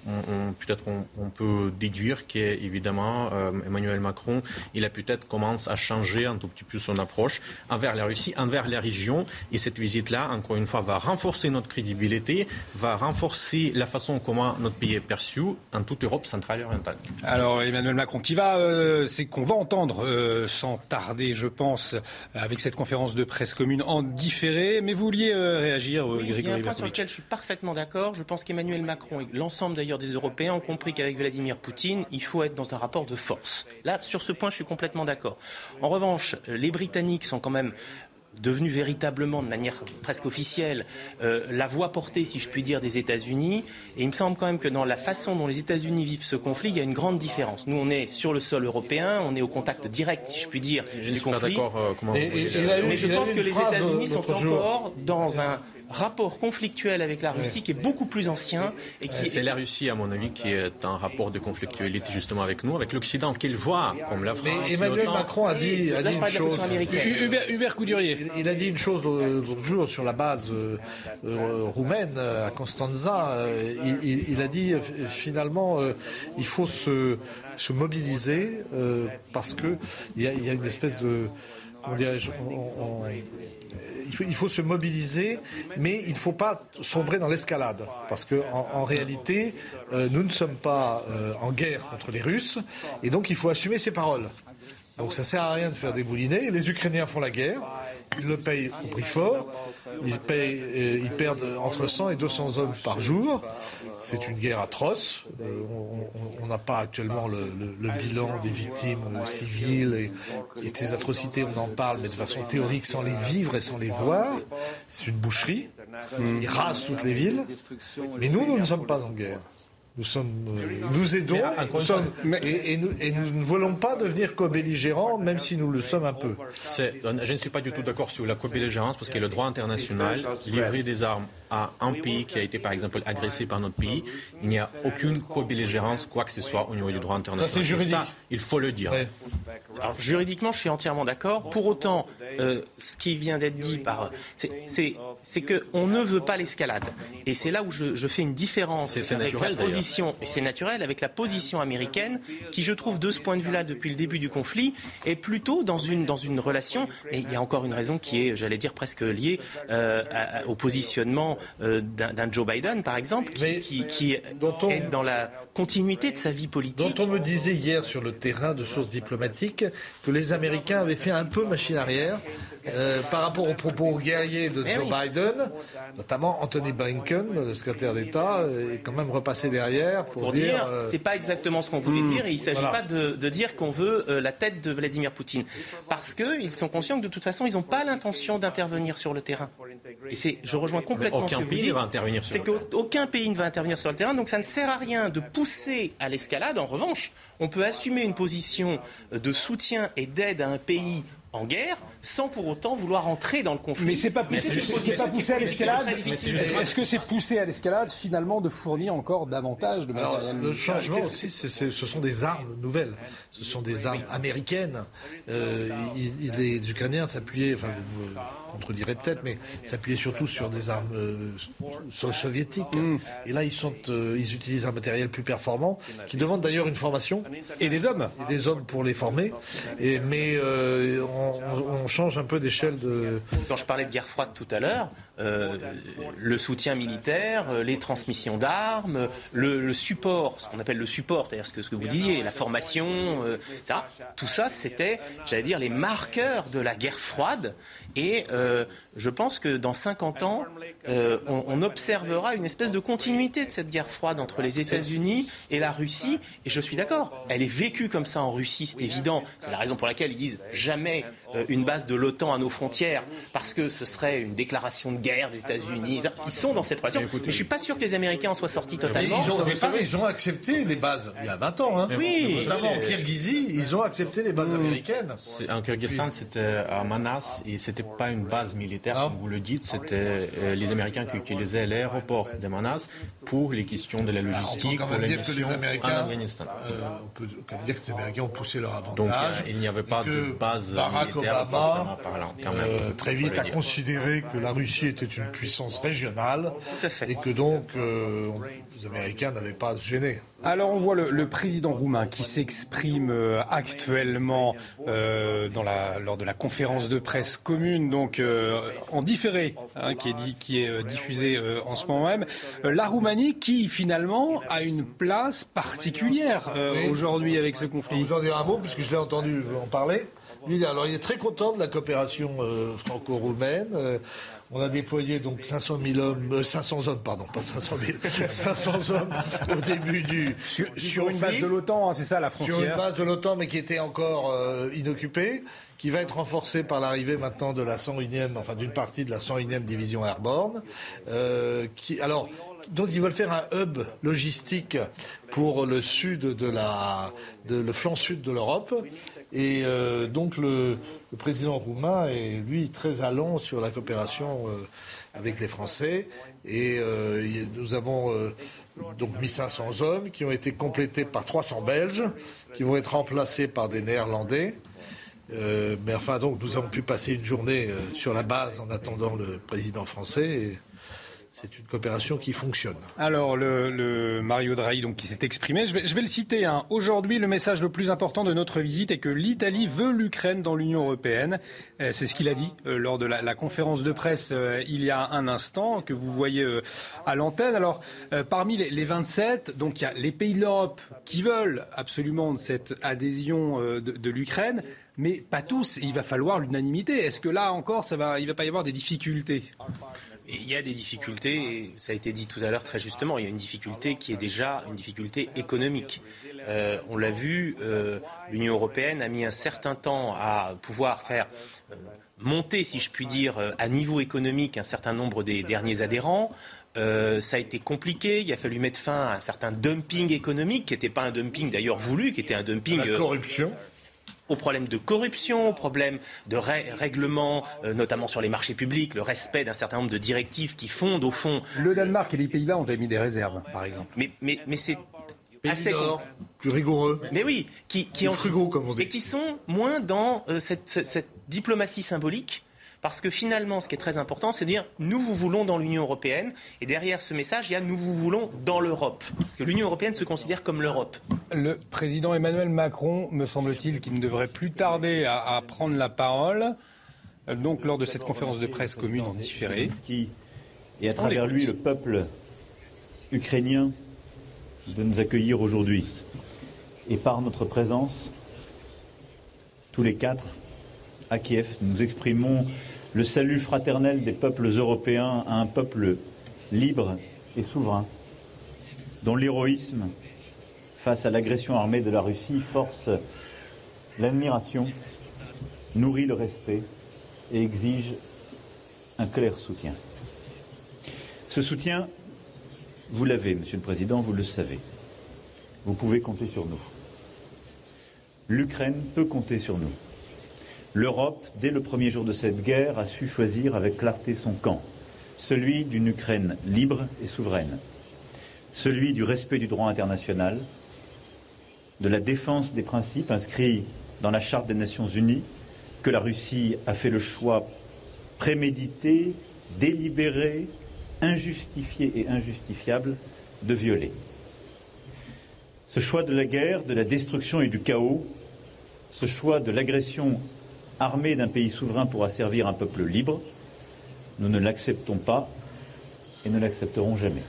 peut-être on, peut déduire qu'évidemment euh, Emmanuel Macron, il a peut-être commencé à changer un tout petit peu son approche envers la Russie, envers la région, et cette visite-là, encore une fois, va renforcer notre crédibilité, va renforcer la façon comment notre pays est perçu en toute Europe centrale et orientale. Alors Emmanuel Macron, qui va, euh, c'est qu'on va entendre euh, sans tarder, je pense, avec cette conférence de presse commune en différé, mais vous vouliez réagir, oui, Il y a un point sur lequel je suis parfaitement d'accord je pense qu'Emmanuel Macron et l'ensemble d'ailleurs des Européens ont compris qu'avec Vladimir Poutine, il faut être dans un rapport de force. Là, sur ce point, je suis complètement d'accord. En revanche, les Britanniques sont quand même devenus véritablement, de manière presque officielle, euh, la voix portée, si je puis dire, des États-Unis. Et il me semble quand même que dans la façon dont les États-Unis vivent ce conflit, il y a une grande différence. Nous, on est sur le sol européen, on est au contact direct, si je puis dire, du conflit. Euh, mais je pense que les États-Unis sont encore dans un rapport conflictuel avec la Russie qui est beaucoup plus ancien. et qui C'est la Russie, à mon avis, qui est un rapport de conflictualité justement avec nous, avec l'Occident, qu'il voit comme la France. Mais Emmanuel Macron a dit, a dit une chose. Hubert, Coudurier. Il, a dit une chose l'autre jour sur la base euh, euh, roumaine à Constanza. Euh, il, a dit finalement il faut se, se mobiliser parce que il y, a, y a une espèce de il faut, se mobiliser, mais il ne faut pas sombrer dans l'escalade. Parce qu'en en, réalité, euh, nous ne sommes pas euh, en guerre contre les Russes, et donc il faut assumer ses paroles. Donc ça sert à rien de faire des boulinets. Les Ukrainiens font la guerre. Ils le payent au prix fort. Ils, payent, euh, ils perdent entre 100 et 200 hommes par jour. C'est une guerre atroce. Euh, on n'a pas actuellement le, bilan des victimes civiles et, et des atrocités. On en parle, mais de façon théorique, sans les vivre et sans les voir. C'est une boucherie. Ils rasent toutes les villes. Mais nous, nous ne sommes pas en guerre. Nous, sommes, euh, nous aidons et, nous, ne voulons pas devenir co-belligérants, même si nous le sommes un peu. Je ne suis pas du tout d'accord sur la co-belligérance parce que le droit international, livrer des armes à un pays qui a été par exemple agressé par notre pays, il n'y a aucune co-belligérance, quoi que ce soit au niveau du droit international. Ça c'est juridique. il faut le dire. Alors juridiquement, je suis entièrement d'accord. Pour autant, euh, ce qui vient d'être dit par, c'est qu'on ne veut pas l'escalade, et c'est là où je, je, fais une différence avec naturel, la position, et c'est naturel avec la position américaine, qui je trouve de ce point de vue-là depuis le début du conflit est plutôt dans une dans une relation. Et il y a encore une raison qui est, j'allais dire presque liée euh, au positionnement euh, d'un Joe Biden, par exemple, qui, qui, est dans la continuité de sa vie politique. Dont on me disait hier sur le terrain de sources diplomatiques que les Américains avaient fait un peu machine arrière euh, par rapport aux propos guerriers de Joe Biden, notamment Anthony Blinken, le secrétaire d'État, est quand même repassé derrière pour, dire. dire euh, c'est pas exactement ce qu'on voulait hmm. dire et il ne s'agit pas de, de, dire qu'on veut la tête de Vladimir Poutine. Parce qu'ils sont conscients que de toute façon, ils n'ont pas l'intention d'intervenir sur le terrain. Et c'est, je rejoins complètement aucun ce que pays vous va intervenir sur C'est qu'aucun pays ne va intervenir sur le terrain, donc ça ne sert à rien de pousser à l'escalade. En revanche, on peut assumer une position de soutien et d'aide à un pays en guerre sans pour autant vouloir entrer dans le conflit. Mais c'est pas poussé, pas poussé à l'escalade. Est-ce que c'est poussé à l'escalade finalement de fournir encore davantage de matériel Le changement aussi, ce sont des armes nouvelles. Ce sont des armes américaines. Euh, les Ukrainiens s'appuyaient, enfin, vous contredirez peut-être, mais s'appuyaient surtout sur des armes euh, soviétiques. Mm. Et là, ils, sont, euh, ils utilisent un matériel plus performant, qui demande d'ailleurs une formation. Et des hommes. Et des hommes pour les former. Et, mais on, change un peu d'échelle de. Quand je parlais de guerre froide tout à l'heure, euh, le soutien militaire, euh, les transmissions d'armes, le, support, ce qu'on appelle le support, c'est-à-dire ce que, vous disiez, la formation, euh, tout ça, c'était, j'allais dire, les marqueurs de la guerre froide. Et je pense que dans 50 ans, on, observera une espèce de continuité de cette guerre froide entre les États-Unis et la Russie. Et je suis d'accord, elle est vécue comme ça en Russie, c'est évident. C'est la raison pour laquelle ils disent jamais une base de l'OTAN à nos frontières, parce que ce serait une déclaration de guerre des États-Unis. Ils sont dans cette relation. Mais je suis pas sûr que les Américains en soient sortis totalement. Ils ont, ils ont accepté les bases il y a 20 ans. Hein. Oui. Notamment en Kirghizie, ils ont accepté les bases américaines. En Kyrgyzstan, c'était à Manas et c'était pas une base militaire, comme vous le dites. C'était euh, les Américains qui utilisaient l'aéroport de Manas pour les questions de la logistique. on peut quand même dire que les Américains, euh, on peut quand même dire que les Américains ont poussé leur avantage. Donc il n'y avait pas de base Barack Obama, euh, très vite, a considéré que la Russie était une puissance régionale et que donc euh, les Américains n'avaient pas à se gêner. Alors on voit le, président roumain qui s'exprime euh, actuellement euh, dans la, lors de la conférence de presse commune, donc en différé, hein, qui est, dit, qui est diffusée en ce moment même. la Roumanie qui finalement a une place particulière aujourd'hui avec ce conflit. Je vous en dire un mot puisque je l'ai entendu en parler. Alors il est très content de la coopération franco-roumaine. On a déployé donc 500 000 hommes, 500 euh, hommes, pardon, pas 500 000, 500 hommes au début du sur, une base de l'OTAN, hein, c'est ça la frontière. Sur une base de l'OTAN, mais qui était encore euh, inoccupée, qui va être renforcée par l'arrivée maintenant de la 101e, enfin d'une partie de la 101e division airborne, euh, qui alors dont ils veulent faire un hub logistique pour le sud de la, de, le flanc sud de l'Europe. Et euh, donc le, président roumain est lui très allant sur la coopération euh, avec les Français. Et euh, nous avons donc mis 500 hommes qui ont été complétés par 300 Belges, qui vont être remplacés par des Néerlandais. mais enfin, donc, nous avons pu passer une journée sur la base en attendant le président français. C'est une coopération qui fonctionne. Alors, le, Mario Draghi, qui s'est exprimé, je vais, le citer. Hein. Aujourd'hui, le message le plus important de notre visite est que l'Italie veut l'Ukraine dans l'Union européenne. Euh, c'est ce qu'il a dit euh, lors de la, conférence de presse euh, il y a un instant, que vous voyez à l'antenne. Alors, parmi les, les, 27, donc il y a les pays de l'Europe qui veulent absolument cette adhésion de, l'Ukraine mais pas tous. Il va falloir l'unanimité. Est-ce que là encore, il ne va pas y avoir des difficultés? Il y a des difficultés, et ça a été dit tout à l'heure très justement, il y a une difficulté qui est déjà une difficulté économique. Euh, on l'a vu, euh, l'Union européenne a mis un certain temps à pouvoir faire euh, monter, si je puis dire, à niveau économique un certain nombre des derniers adhérents. ça a été compliqué. Il a fallu mettre fin à un certain dumping économique, qui n'était pas un dumping d'ailleurs voulu, qui était un dumping. La corruption aux problèmes de corruption, aux problèmes de règlement, euh, notamment sur les marchés publics, le respect d'un certain nombre de directives qui fondent au fond. Le Danemark et les Pays-Bas ont émis des réserves, par exemple. Mais, mais, mais c'est assez plus rigoureux. Mais oui, qui, qui comme on dit. Et qui sont moins dans euh, cette, cette, diplomatie symbolique parce que finalement, ce qui est très important, c'est de dire nous vous voulons dans l'Union européenne. Et derrière ce message, il y a nous vous voulons dans l'Europe. Parce que l'Union européenne se considère comme l'Europe. Le président Emmanuel Macron, me semble-t-il, qui ne devrait plus tarder à, prendre la parole, donc lors de cette conférence de presse commune en différé. Et à travers lui, le peuple ukrainien de nous accueillir aujourd'hui. Et par notre présence, tous les quatre, à Kiev, nous exprimons le salut fraternel des peuples européens à un peuple libre et souverain, dont l'héroïsme face à l'agression armée de la Russie force l'admiration, nourrit le respect et exige un clair soutien. Ce soutien, vous l'avez, Monsieur le Président, vous le savez. Vous pouvez compter sur nous. L'Ukraine peut compter sur nous. L'Europe, dès le premier jour de cette guerre, a su choisir avec clarté son camp, celui d'une Ukraine libre et souveraine, celui du respect du droit international, de la défense des principes inscrits dans la Charte des Nations Unies, que la Russie a fait le choix prémédité, délibéré, injustifié et injustifiable de violer. Ce choix de la guerre, de la destruction et du chaos, ce choix de l'agression armée d'un pays souverain pour asservir un peuple libre, nous ne l'acceptons pas et ne l'accepterons jamais.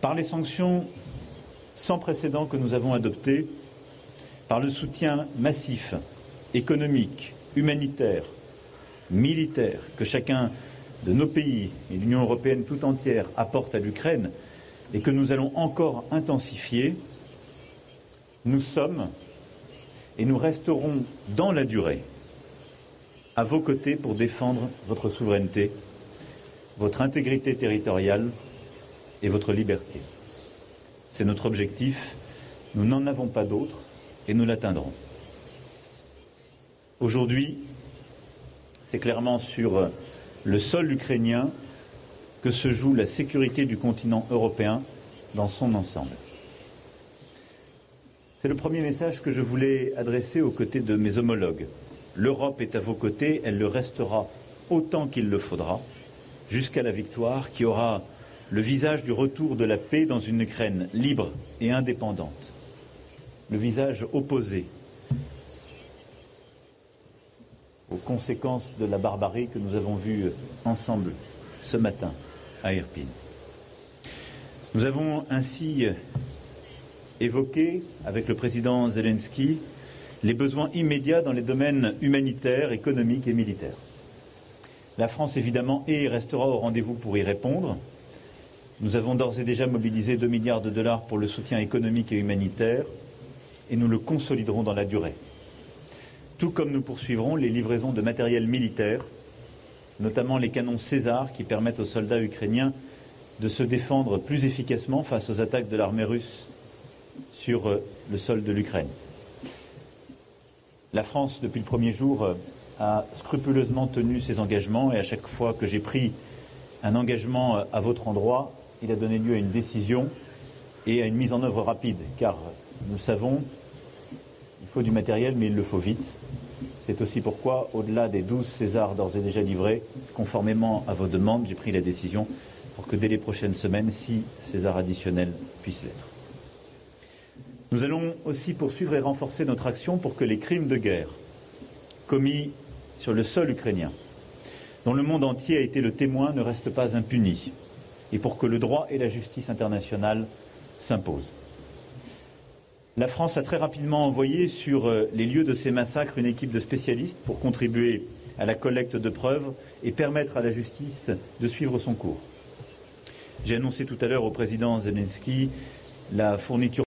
Par les sanctions sans précédent que nous avons adoptées, par le soutien massif, économique, humanitaire, militaire que chacun de nos pays et l'Union européenne tout entière apporte à l'Ukraine et que nous allons encore intensifier, nous sommes et nous resterons dans la durée à vos côtés pour défendre votre souveraineté, votre intégrité territoriale et votre liberté. C'est notre objectif. Nous n'en avons pas d'autre et nous l'atteindrons. Aujourd'hui, c'est clairement sur le sol ukrainien que se joue la sécurité du continent européen dans son ensemble. C'est le premier message que je voulais adresser aux côtés de mes homologues. L'Europe est à vos côtés, elle le restera autant qu'il le faudra, jusqu'à la victoire qui aura le visage du retour de la paix dans une Ukraine libre et indépendante. Le visage opposé aux conséquences de la barbarie que nous avons vues ensemble ce matin à Irpin. Nous avons ainsi évoqué avec le président Zelensky les besoins immédiats dans les domaines humanitaires, économiques et militaires. La France, évidemment, est et restera au rendez-vous pour y répondre. Nous avons d'ores et déjà mobilisé 2 milliards de dollars pour le soutien économique et humanitaire et nous le consoliderons dans la durée. Tout comme nous poursuivrons les livraisons de matériel militaire, notamment les canons César qui permettent aux soldats ukrainiens de se défendre plus efficacement face aux attaques de l'armée russe sur euh, le sol de l'Ukraine. La France, depuis le premier jour, euh, a scrupuleusement tenu ses engagements et à chaque fois que j'ai pris un engagement euh, à votre endroit, il a donné lieu à une décision et à une mise en œuvre rapide, car nous savons, il faut du matériel, mais il le faut vite. C'est aussi pourquoi, au-delà des 12 Césars d'ores et déjà livrés, conformément à vos demandes, j'ai pris la décision pour que dès les prochaines semaines, six Césars additionnels puissent l'être. Nous allons aussi poursuivre et renforcer notre action pour que les crimes de guerre commis sur le sol ukrainien, dont le monde entier a été le témoin, ne restent pas impunis, et pour que le droit et la justice internationale s'imposent. La France a très rapidement envoyé sur euh, les lieux de ces massacres une équipe de spécialistes pour contribuer à la collecte de preuves et permettre à la justice de suivre son cours. J'ai annoncé tout à l'heure au président Zelensky la fourniture